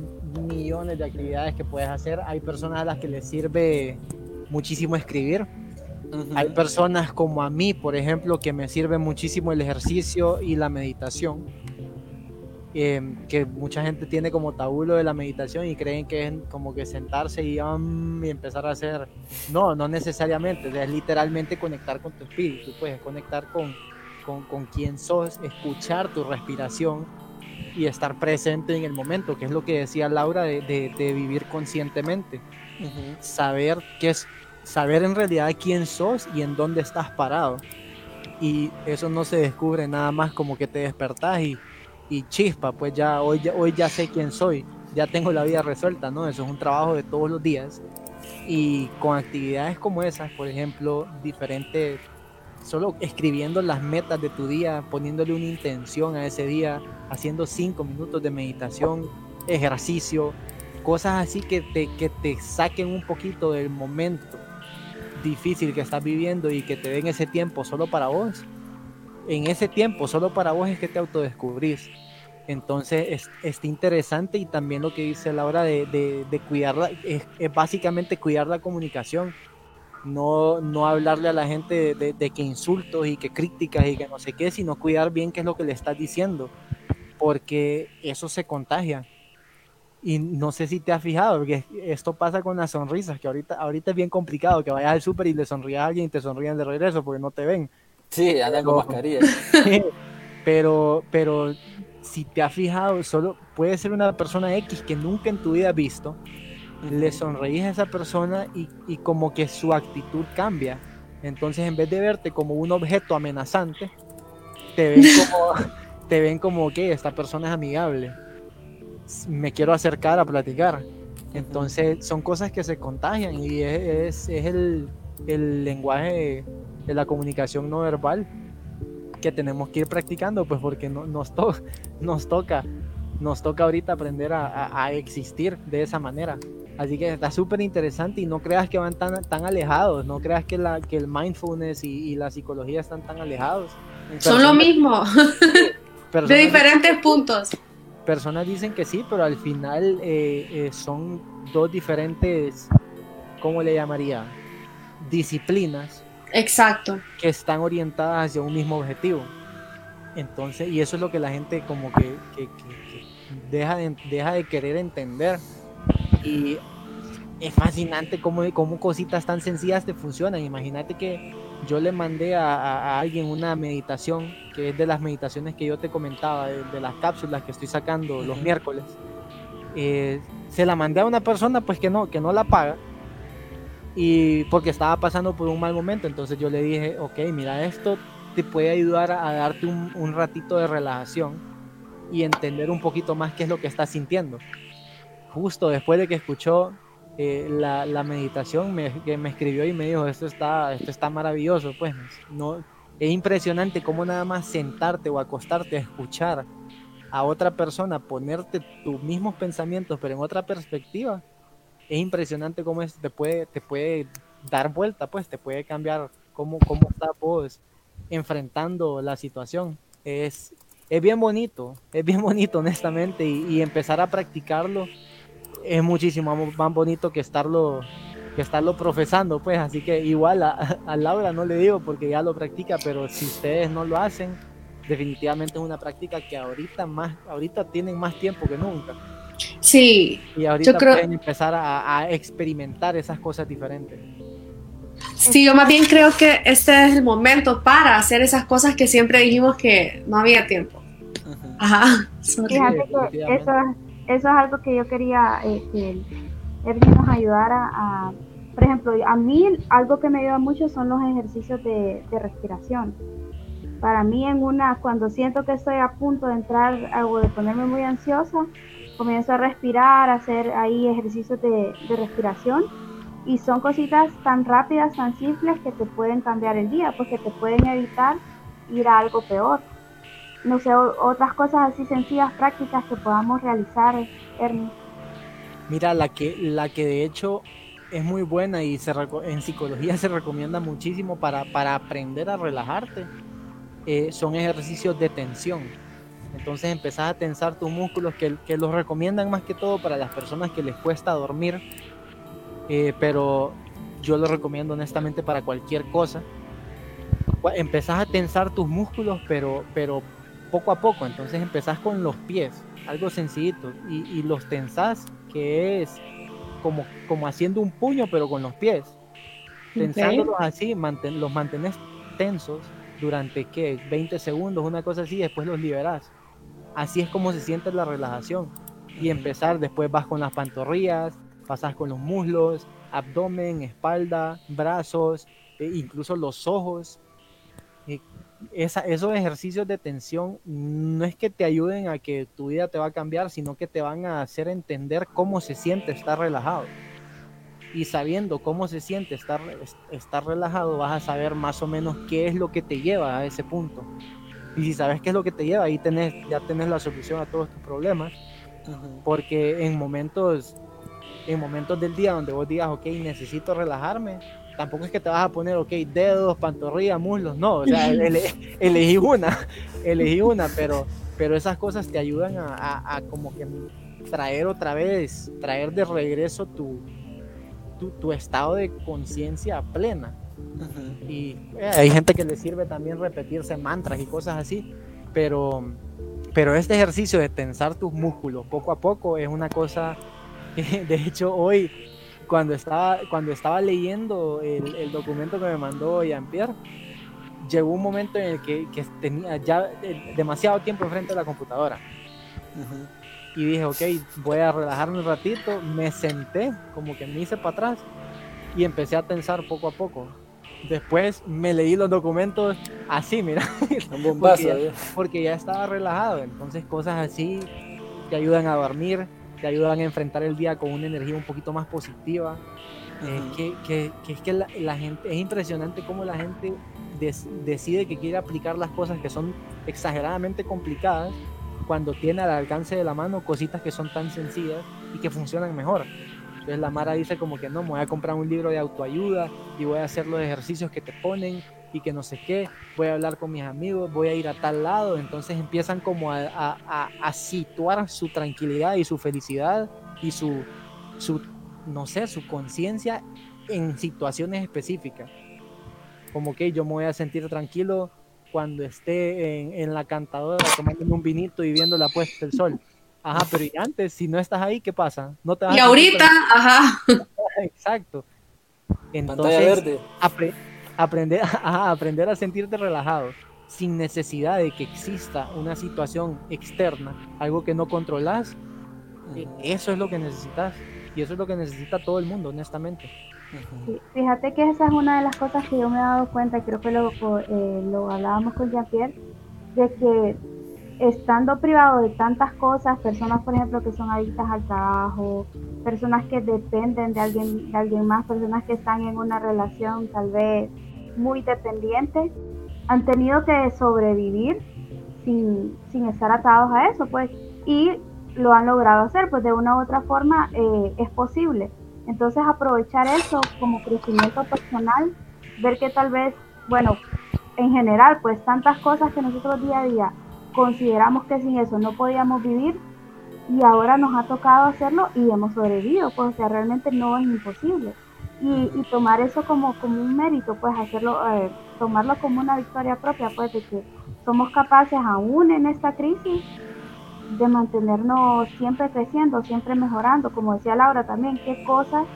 millones de actividades que puedes hacer. Hay personas a las que les sirve muchísimo escribir. Ujú. Hay personas como a mí, por ejemplo, que me sirve muchísimo el ejercicio y la meditación. Eh, que mucha gente tiene como tabú lo de la meditación y creen que es como que sentarse y, um, y empezar a hacer. No, no necesariamente. Es literalmente conectar con tu espíritu, pues conectar con, con, con quién sos, escuchar tu respiración y estar presente en el momento, que es lo que decía Laura de, de- de vivir conscientemente Ujú. saber qué es saber en realidad quién sos y en dónde estás parado. Y eso no se descubre nada más como que te despertás y, y chispa pues ya hoy ya hoy ya sé quién soy ya tengo la vida resuelta no eso es un trabajo de todos los días. Y con actividades como esas por ejemplo diferentes solo escribiendo las metas de tu día poniéndole una intención a ese día haciendo cinco minutos de meditación ejercicio cosas así que te, que te saquen un poquito del momento difícil que estás viviendo y que te den ese tiempo solo para vos. En ese tiempo solo para vos es que te autodescubrís. Entonces es, es interesante y también lo que dice Laura de, de, de cuidarla, es, es básicamente cuidar la comunicación. No, no hablarle a la gente de- de que insultos y que críticas y que no sé qué, sino cuidar bien qué es lo que le estás diciendo. Porque eso se contagia. Y no sé si te has fijado, porque esto pasa con las sonrisas, que ahorita, ahorita es bien complicado que vayas al súper y le sonrías a alguien y te sonrían de regreso porque no te ven. Sí, andan con Ojo. mascarilla. pero, pero si te has fijado, solo puede ser una persona X que nunca en tu vida has visto, le sonreís a esa persona y, y como que su actitud cambia. Entonces, en vez de verte como un objeto amenazante, te ven como, te ven como que esta persona es amigable. Me quiero acercar a platicar. Entonces, son cosas que se contagian y es, es- es el, el lenguaje de la comunicación no verbal que tenemos que ir practicando, pues porque no, nos, to- nos toca, nos toca ahorita aprender a, a- a existir de esa manera. Así que está súper interesante y no creas que van tan, tan alejados, no creas que, la, que el mindfulness y, y la psicología están tan alejados. Son lo mismo, de diferentes puntos. Personas dicen que sí, pero al final eh, eh, son dos diferentes, ¿cómo le llamaría? Disciplinas Exacto. que están orientadas hacia un mismo objetivo. Entonces, y eso es lo que la gente como que, que- que- que deja, de, deja de querer entender. Y es fascinante cómo, cómo cositas tan sencillas te funcionan. Imagínate que yo le mandé a, alguien una meditación, que es de las meditaciones que yo te comentaba, de, de las cápsulas que estoy sacando los miércoles. Eh, se la mandé a una persona pues que no, que no la paga y porque estaba pasando por un mal momento, entonces yo le dije, ok, mira, esto te puede ayudar a, a darte un, un ratito de relajación y entender un poquito más qué es lo que estás sintiendo. Justo después de que escuchó eh, la, la meditación, me, que me escribió y me dijo, esto está, esto está maravilloso, pues, no, es impresionante cómo nada más sentarte o acostarte a escuchar a otra persona, ponerte tus mismos pensamientos, pero en otra perspectiva, es impresionante cómo es, te, puede, te puede dar vuelta, pues te puede cambiar cómo, cómo estás vos enfrentando la situación. Es, es bien bonito, es bien bonito honestamente y, y empezar a practicarlo es muchísimo más- bonito que estarlo que estarlo profesando pues así que igual a, a Laura no le digo porque ya lo practica pero si ustedes no lo hacen definitivamente es una práctica que ahorita más ahorita tienen más tiempo que nunca Sí, y ahorita Yo creo- pueden empezar a, a experimentar esas cosas diferentes. sí, yo más bien creo que este es el momento para hacer esas cosas que siempre dijimos que no había tiempo. Ajá. Fíjate que eso, es- eso es algo que yo quería eh, que Ernie nos ayudara a por ejemplo, a mí algo que me ayuda mucho son los ejercicios de, respiración. Para mí en una, cuando siento que estoy a punto de entrar o de ponerme muy ansiosa, comienzo a respirar, a hacer ahí ejercicios de respiración y son cositas tan rápidas, tan simples que te pueden cambiar el día, porque te pueden evitar ir a algo peor. No sé, otras cosas así sencillas, prácticas que podamos realizar, Ernie. Mira, la que, la que de hecho es muy buena y se en psicología se recomienda muchísimo para, para aprender a relajarte, eh, son ejercicios de tensión. Entonces empezás a tensar tus músculos, que, que los recomiendan más que todo para las personas que les cuesta dormir, eh, pero yo lo recomiendo honestamente para cualquier cosa. Empezás a tensar tus músculos, pero, pero poco a poco. Entonces empezás con los pies, algo sencillito, y, y los tensás, que es como, como haciendo un puño, pero con los pies. Tensándolos así, manten- los mantenés tensos durante ¿qué? 20 segundos, una cosa así, después los liberás. Así es como se siente la relajación. Y empezar, después vas con las pantorrillas, pasas con los muslos, abdomen, espalda, brazos, e incluso los ojos. Esa- esos ejercicios de tensión no es que te ayuden a que tu vida te va a cambiar, sino que te van a hacer entender cómo se siente estar relajado. Y sabiendo cómo se siente estar, es- estar relajado, vas a saber más o menos qué es lo que te lleva a ese punto. Y si sabes qué es lo que te lleva, ahí tenés, ya tenés la solución a todos tus problemas. Porque en momentos, en momentos del día donde vos digas, ok, necesito relajarme, tampoco es que te vas a poner, ok, dedos, pantorrilla, muslos, no, o sea, ele- elegí una, elegí una, pero, pero esas cosas te ayudan a, a- a como que traer otra vez, traer de regreso tu, tu, tu estado de conciencia plena. Y eh, hay gente que le sirve también repetirse mantras y cosas así, pero, pero este ejercicio de tensar tus músculos poco a poco es una cosa que de hecho hoy cuando estaba, cuando estaba leyendo el, el documento que me mandó Jean-Pierre, llegó un momento en el que, que tenía ya eh, demasiado tiempo enfrente de la computadora. Y dije, ok, voy a relajarme un ratito. Me senté, como que me hice para atrás y empecé a tensar poco a poco. Después me leí los documentos así, mira. Bombazo, porque, ya, ¿eh? porque ya estaba relajado. Entonces cosas así te ayudan a dormir, te ayudan a enfrentar el día con una energía un poquito más positiva. Eh, que, que- que es que la, la gente, es impresionante cómo la gente des- decide que quiere aplicar las cosas que son exageradamente complicadas cuando tiene al alcance de la mano cositas que son tan sencillas y que funcionan mejor. Entonces la Mara dice como que no, me voy a comprar un libro de autoayuda y voy a hacer los ejercicios que te ponen y que no sé qué, voy a hablar con mis amigos, voy a ir a tal lado, entonces empiezan como a, a- a- a situar su tranquilidad y su felicidad y su, su no sé, su conciencia en situaciones específicas. Como que yo me voy a sentir tranquilo cuando esté en, en la cantadora tomándome un vinito y viendo la puesta del sol. Ajá, pero y antes, si no estás ahí, ¿qué pasa? No te vas Y a ahorita, ajá. Exacto. Pantalla Entonces, verde. apre- aprender, ajá, aprender a sentirte relajado sin necesidad de que exista una situación externa, algo que no controlas, eh, eso es lo que necesitas. Y eso es lo que necesita todo el mundo, honestamente. Sí, Fíjate que esa es una de las cosas que yo me he dado cuenta, creo que lo, eh, lo hablábamos con Jean-Pierre, de que estando privado de tantas cosas, personas por ejemplo que son adictas al trabajo, personas que dependen de alguien, de alguien más, personas que están en una relación tal vez muy dependiente, han tenido que sobrevivir sin, sin estar atados a eso, pues, y lo han logrado hacer, pues de una u otra forma eh, es posible. Entonces aprovechar eso como crecimiento personal, ver que tal vez, bueno, en general, pues tantas cosas que nosotros día a día consideramos que sin eso no podíamos vivir y ahora nos ha tocado hacerlo y hemos sobrevivido, pues o sea, realmente no es imposible. Y, tomar eso como, como un mérito, pues hacerlo, eh, tomarlo como una victoria propia, pues de que somos capaces aún en esta crisis de mantenernos siempre creciendo, siempre mejorando, como decía Laura también, qué cosas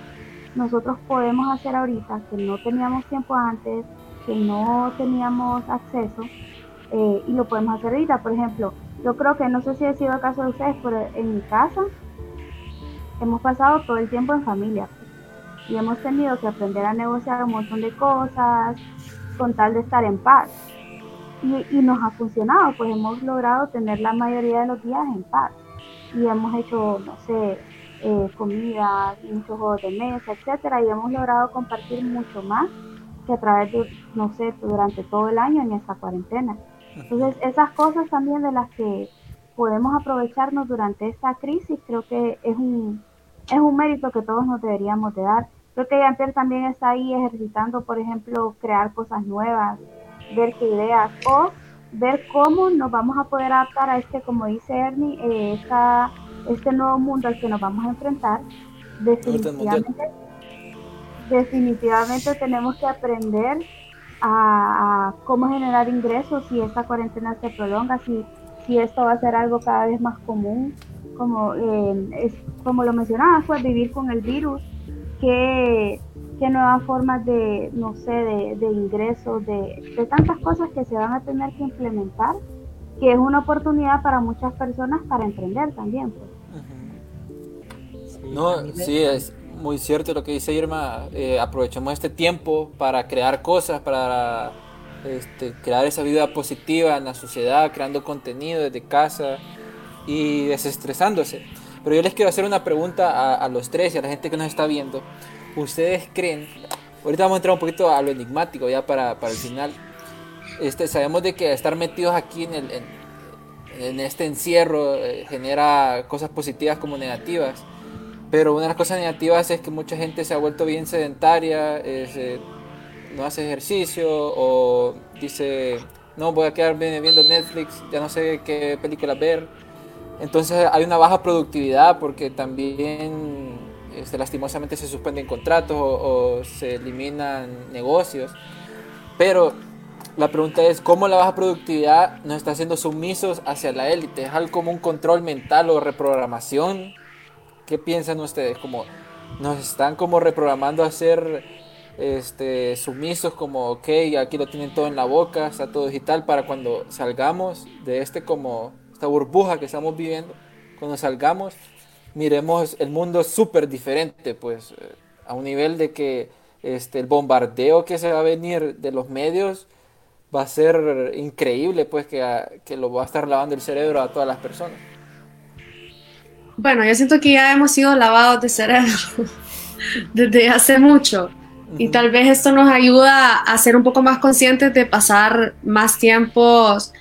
nosotros podemos hacer ahorita que no teníamos tiempo antes, que no teníamos acceso eh, y lo podemos hacer ahorita. Por ejemplo, yo creo que no sé si ha sido el caso de ustedes, pero en mi casa hemos pasado todo el tiempo en familia. Y hemos tenido que aprender a negociar un montón de cosas con tal de estar en paz. Y, y nos ha funcionado, pues hemos logrado tener la mayoría de los días en paz. Y hemos hecho, no sé, eh, comida, muchos juegos de mesa, etcétera, y hemos logrado compartir mucho más que a través de, no sé, durante todo el año en esta cuarentena. Entonces, esas cosas también de las que podemos aprovecharnos durante esta crisis, creo que es un, es un mérito que todos nos deberíamos de dar. Creo que Jean-Pierre también está ahí ejercitando, por ejemplo, crear cosas nuevas, ver qué ideas o ver cómo nos vamos a poder adaptar a este, como dice Ernie, eh, esta, este nuevo mundo al que nos vamos a enfrentar. Definitivamente, definitivamente tenemos que aprender a, a cómo generar ingresos si esta cuarentena se prolonga, si, si esto va a ser algo cada vez más común, como, eh, es, como lo mencionaba, fue vivir con el virus, qué, qué nuevas formas de, no sé, de, de ingresos, de, de tantas cosas que se van a tener que implementar, que es una oportunidad para muchas personas para emprender también. Pues. No, sí, es muy cierto lo que dice Irma. Eh, aprovechemos este tiempo para crear cosas, para este, crear esa vida positiva en la sociedad, creando contenido desde casa y desestresándose. Pero yo les quiero hacer una pregunta a, a los tres y a la gente que nos está viendo. ¿Ustedes creen? Ahorita vamos a entrar un poquito a lo enigmático ya para, para el final. Este, sabemos de que estar metidos aquí en, el, en, en este encierro eh, genera cosas positivas como negativas. Pero una de las cosas negativas es que mucha gente se ha vuelto bien sedentaria, es, eh, no hace ejercicio o dice, no, voy a quedarme viendo Netflix, ya no sé qué película ver. Entonces hay una baja productividad porque también este, lastimosamente se suspenden contratos o, se eliminan negocios. Pero la pregunta es, ¿cómo la baja productividad nos está haciendo sumisos hacia la élite? ¿Es algo como un control mental o reprogramación? ¿Qué piensan ustedes? Como nos están como reprogramando a ser este, sumisos, como, ok, aquí lo tienen todo en la boca, está todo digital, para cuando salgamos de este como, esta burbuja que estamos viviendo, cuando salgamos, miremos el mundo súper diferente, pues, eh, a un nivel de que este, el bombardeo que se va a venir de los medios va a ser increíble, pues, que, a- que lo va a estar lavando el cerebro a todas las personas. Bueno, yo siento que ya hemos sido lavados de cerebro desde hace mucho. Y tal vez esto nos ayuda a ser un poco más conscientes de pasar más tiempos,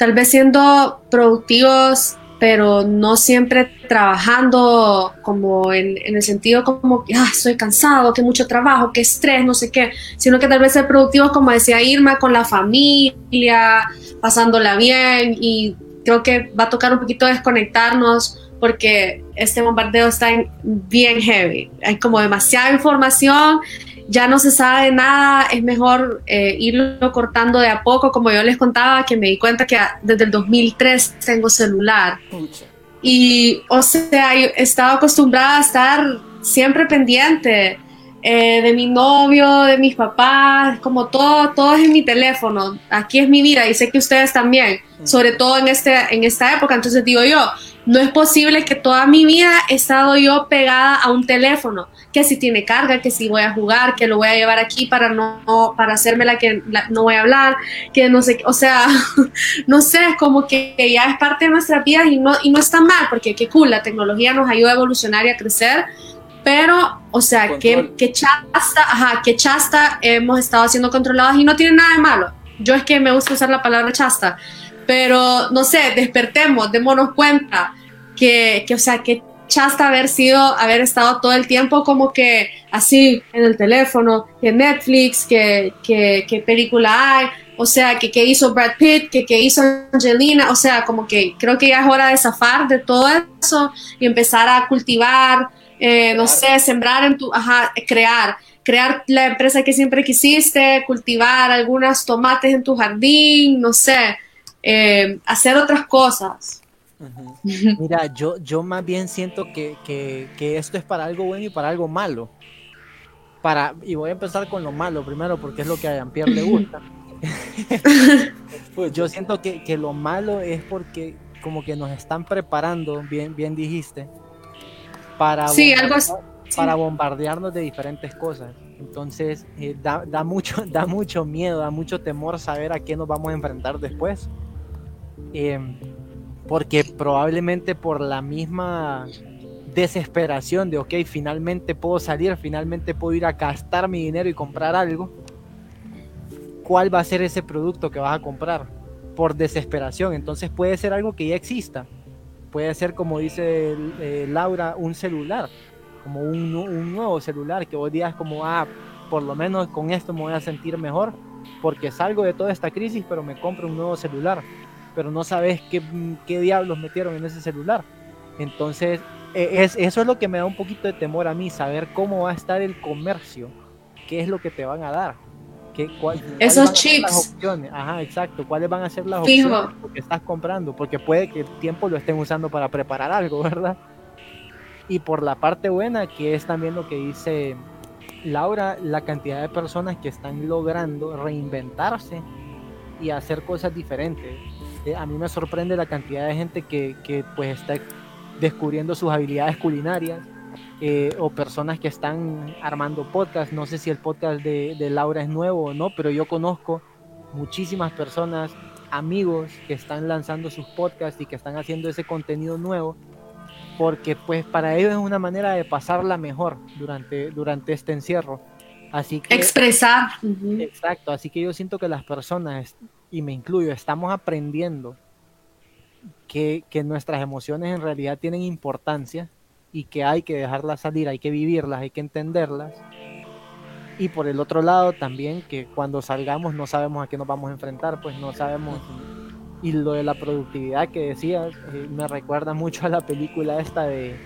tal vez siendo productivos, pero no siempre trabajando como en, en el sentido como que ah, estoy cansado, que mucho trabajo, que estrés, no sé qué, sino que tal vez ser productivos, como decía Irma, con la familia, pasándola bien y creo que va a tocar un poquito desconectarnos porque este bombardeo está en- bien heavy. Hay como demasiada información, ya no se sabe nada, es mejor eh, irlo cortando de a poco, como yo les contaba, que me di cuenta que desde el 2003 tengo celular. Y, o sea, he estado acostumbrada a estar siempre pendiente eh, de mi novio, de mis papás, como todo, todo es en mi teléfono. Aquí es mi vida y sé que ustedes también, sobre todo en, este, en esta época. Entonces digo yo, no es posible que toda mi vida he estado yo pegada a un teléfono, que si tiene carga, que si voy a jugar, que lo voy a llevar aquí para no, no- para hacerme la que la- no voy a hablar, que no sé, o sea, no sé, es como que ya es parte de nuestras vidas y no, y no está mal, porque qué cool, la tecnología nos ayuda a evolucionar y a crecer, pero, o sea, que, que chasta, ajá, que chasta hemos estado siendo controlados y no tiene nada de malo. Yo es que me gusta usar la palabra chasta, pero no sé, despertemos, démonos cuenta que, que o sea, que chasta haber sido, haber estado todo el tiempo como que así en el teléfono, que Netflix, que, que, que película hay, o sea, que, que hizo Brad Pitt, que, que hizo Angelina, o sea, como que creo que ya es hora de zafar de todo eso y empezar a cultivar, eh, no sé, sembrar en tu, ajá, crear, crear la empresa que siempre quisiste, cultivar algunas tomates en tu jardín, no sé, eh, hacer otras cosas. Mira, yo, yo más bien siento que, que- que esto es para algo bueno y para algo malo. Para, y voy a empezar con lo malo primero porque es lo que a Jean-Pierre le gusta. Pucha. Yo siento que, que lo malo es porque como que nos están preparando, bien, bien dijiste, para Sí, algo para bombardearnos de diferentes cosas. Entonces eh, da, da mucho, da mucho miedo, da mucho temor saber a qué nos vamos a enfrentar después. Em, porque probablemente por la misma desesperación de, ok, finalmente puedo salir, finalmente puedo ir a gastar mi dinero y comprar algo, ¿cuál va a ser ese producto que vas a comprar? Por desesperación. Entonces puede ser algo que ya exista. Puede ser, como dice eh, Laura, un celular, como un, nuevo celular, que hoy día es como, ah, por lo menos con esto me voy a sentir mejor, porque salgo de toda esta crisis, pero me compro un nuevo celular. Pero no sabes qué, qué diablos metieron en ese celular. Entonces, e, es, eso es lo que me da un poquito de temor a mí, saber cómo va a estar el comercio, qué es lo que te van a dar. ¿Qué, cuál, Esos chips. Ajá, exacto. ¿Cuáles van a ser las opciones que estás comprando? Porque puede que el tiempo lo estén usando para preparar algo, ¿verdad? Y por la parte buena, que es también lo que dice Laura, la cantidad de personas que están logrando reinventarse y hacer cosas diferentes. Eh, a mí me sorprende la cantidad de gente que, que pues está descubriendo sus habilidades culinarias eh, o personas que están armando podcast. No sé si el podcast de, de, Laura es nuevo o no, pero yo conozco muchísimas personas, amigos que están lanzando sus podcasts y que están haciendo ese contenido nuevo porque pues para ellos es una manera de pasarla mejor durante, durante este encierro. Así que, Expresar. Exacto, así que yo siento que las personas, y me incluyo, estamos aprendiendo que, que, nuestras emociones en realidad tienen importancia y que hay que dejarlas salir, hay que vivirlas, hay que entenderlas. Y por el otro lado también que cuando salgamos no sabemos a qué nos vamos a enfrentar, pues no sabemos. Y lo de la productividad que decías eh, me recuerda mucho a la película esta de,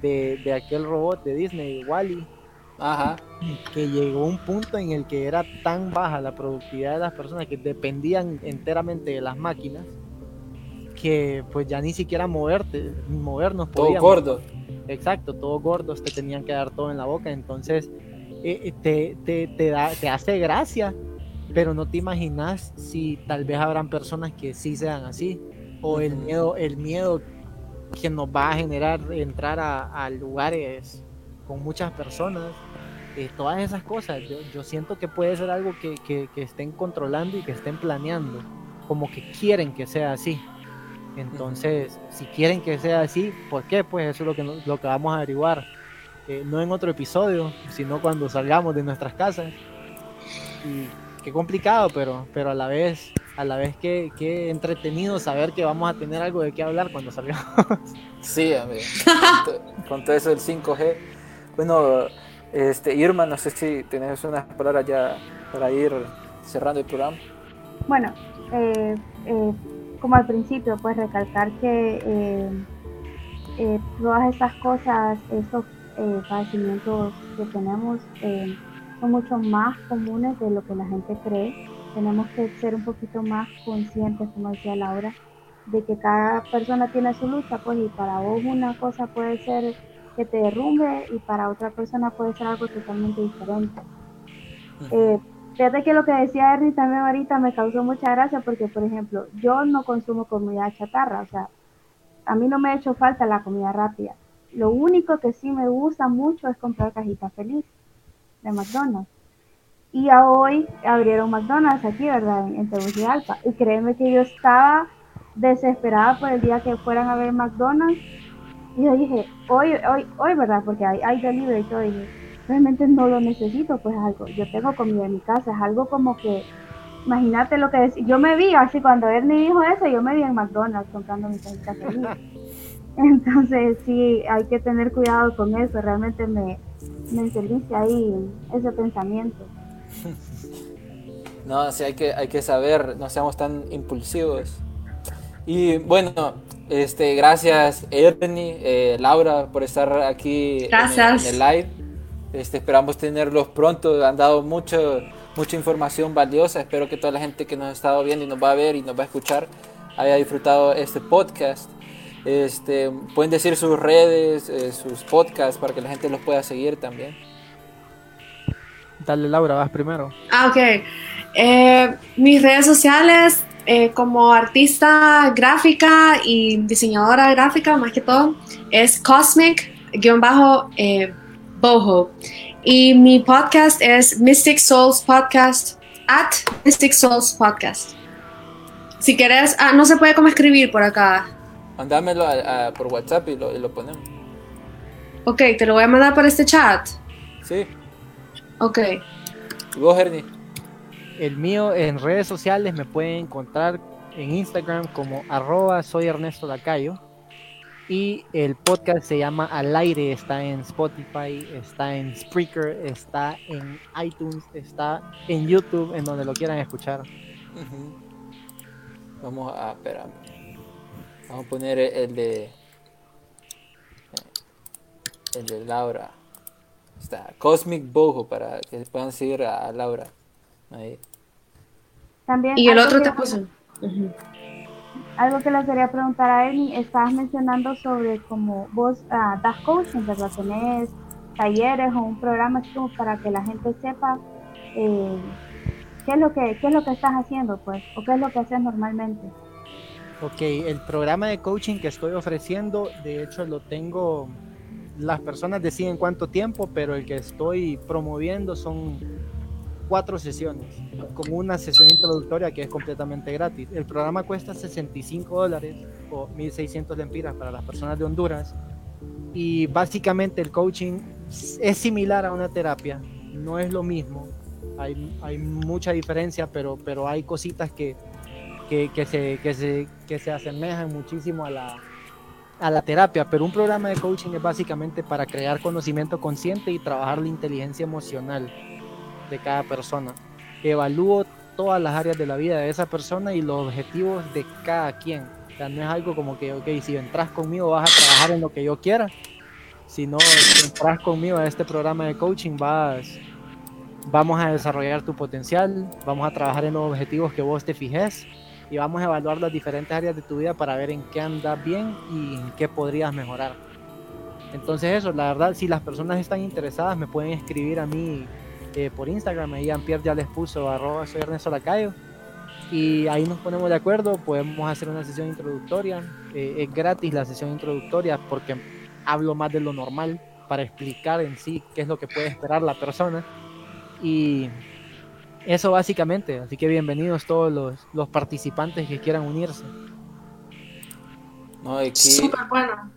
de, de aquel robot de Disney, Wally. Ajá. Que llegó un punto en el que era tan baja la productividad de las personas que dependían enteramente de las máquinas que pues ya ni siquiera moverte, movernos Todo gordo. Exacto, todos gordos te tenían que dar todo en la boca, entonces eh, te, te, te, da, te hace gracia, pero no te imaginas si tal vez habrán personas que sí sean así, o el miedo, el miedo que nos va a generar entrar a, a lugares con muchas personas, eh, todas esas cosas, yo, yo, siento que puede ser algo que, que, que estén controlando y que estén planeando, como que quieren que sea así. Entonces, si quieren que sea así, ¿por qué? Pues eso es lo que, lo que vamos a averiguar. Eh, no en otro episodio, sino cuando salgamos de nuestras casas. Y qué complicado, pero, pero a la vez, a la vez que, que entretenido saber que vamos a tener algo de qué hablar cuando salgamos. Sí, amigo. con, con, todo eso del 5G. Bueno, este, Irma, no sé si tenés unas palabras ya para ir cerrando el programa. Bueno, eh, eh como al principio, pues recalcar que eh, eh, todas estas cosas, estos eh, padecimientos que tenemos son mucho más comunes de lo que la gente cree. Tenemos que ser un poquito más conscientes, como decía Laura, de que cada persona tiene su lucha, pues y para vos una cosa puede ser que te derrumbe y para otra persona puede ser algo totalmente diferente. Eh, Fíjate que lo que decía Ernie también ahorita me causó mucha gracia porque, por ejemplo, yo no consumo comida chatarra, o sea, a mí no me ha hecho falta la comida rápida. Lo único que sí me gusta mucho es comprar cajita feliz de McDonald's. Y a hoy abrieron McDonald's aquí, ¿verdad? En, en Tegucigalpa. Y créeme que yo estaba desesperada por el día que fueran a ver McDonald's. Y yo dije, hoy, hoy, hoy, ¿verdad? Porque hay, hay delivery y todo. Dije, realmente no lo necesito, pues algo, yo tengo comida en mi casa, es algo como que, imagínate lo que es, yo me vi así cuando Ernie dijo eso, yo me vi en McDonald's comprando mi cajita feliz. Entonces sí, hay que tener cuidado con eso, realmente me, me encendiste ahí ese pensamiento. No, sí, hay que, hay que saber, no seamos tan impulsivos. Y bueno, este, gracias Ernie, eh, Laura, por estar aquí gracias. En, el, en el live. Este, esperamos tenerlos pronto. Han dado mucho, mucha información valiosa. Espero que toda la gente que nos ha estado viendo y nos va a ver y nos va a escuchar haya disfrutado este podcast. Este, pueden decir sus redes, eh, sus podcasts para que la gente los pueda seguir también. Dale, Laura, vas primero. Ah, ok. Eh, mis redes sociales, eh, como artista gráfica y diseñadora gráfica, más que todo, es cosmic-bajo Boho. Y mi podcast es Mystic Souls Podcast, at Mystic Souls Podcast. Si querés, ah, no se puede como escribir por acá. A- a- por WhatsApp y lo, y lo ponemos. Ok, te lo voy a mandar por este chat. Sí. Ok. ¿Y vos, Ernie? El mío en redes sociales me pueden encontrar en Instagram como arroba soy Ernesto Lacayo. Y el podcast se llama Al aire, está en Spotify, está en Spreaker, está en iTunes, está en YouTube, en donde lo quieran escuchar. Vamos a. Espera. Vamos a poner el, el de. El de Laura. Está Cosmic Boho para que puedan seguir a, a Laura. Ahí. También Y el otro te puse. Ujú. Algo que le quería preguntar a Ernie, estabas mencionando sobre cómo vos ah, das coaching, ¿verdad? Tenés talleres o un programa así como para que la gente sepa eh, qué es lo que qué es lo que estás haciendo, pues, o qué es lo que haces normalmente. Ok, el programa de coaching que estoy ofreciendo, de hecho lo tengo, las personas deciden cuánto tiempo, pero el que estoy promoviendo son cuatro sesiones, con una sesión introductoria que es completamente gratis. El programa cuesta 65 dólares o 1.600 lempiras para las personas de Honduras. Y básicamente el coaching es similar a una terapia, no es lo mismo, hay, hay mucha diferencia, pero, pero hay cositas que, que, que se, que, se, que se asemejan muchísimo a la, a la terapia, pero un programa de coaching es básicamente para crear conocimiento consciente y trabajar la inteligencia emocional de cada persona. Evalúo todas las áreas de la vida de esa persona y los objetivos de cada quien. O sea, no es algo como que, ok, si entras conmigo vas a trabajar en lo que yo quiera, sino si entras conmigo a este programa de coaching vas, vamos a desarrollar tu potencial, vamos a trabajar en los objetivos que vos te fijes y vamos a evaluar las diferentes áreas de tu vida para ver en qué andas bien y en qué podrías mejorar. Entonces eso, la verdad, si las personas están interesadas me pueden escribir a mí eh, por Instagram, ahí Pierre ya les puso arroba soy Ernesto Lacayo y ahí nos ponemos de acuerdo, podemos hacer una sesión introductoria, eh, es gratis la sesión introductoria porque hablo más de lo normal para explicar en sí qué es lo que puede esperar la persona y eso básicamente, así que bienvenidos todos los, los participantes que quieran unirse. No, aquí, Súper bueno.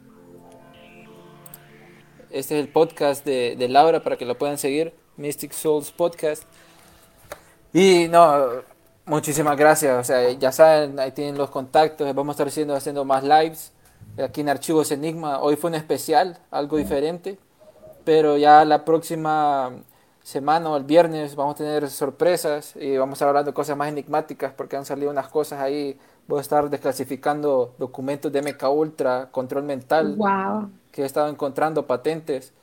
este es el podcast de, de Laura para que lo puedan seguir. Mystic Souls Podcast. Y no, muchísimas gracias. O sea, ya saben, ahí tienen los contactos. Vamos a estar haciendo, haciendo más lives aquí en Archivos Enigma. Hoy fue un especial, algo diferente. Pero ya la próxima semana o el viernes vamos a tener sorpresas y vamos a estar hablando de cosas más enigmáticas porque han salido unas cosas ahí. Voy a estar desclasificando documentos de MK Ultra, control mental Wow. que he estado encontrando patentes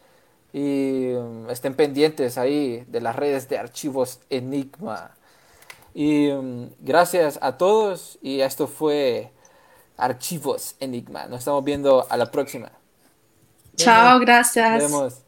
y um, estén pendientes ahí de las redes de archivos Enigma. Y um, gracias a todos y esto fue Archivos Enigma. Nos estamos viendo a la próxima. Chao, gracias. Nos vemos.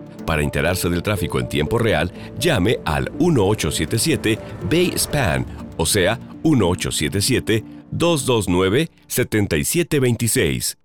Para enterarse del tráfico en tiempo real, llame al 1877 Bay Span, o sea, 1877 229 7726.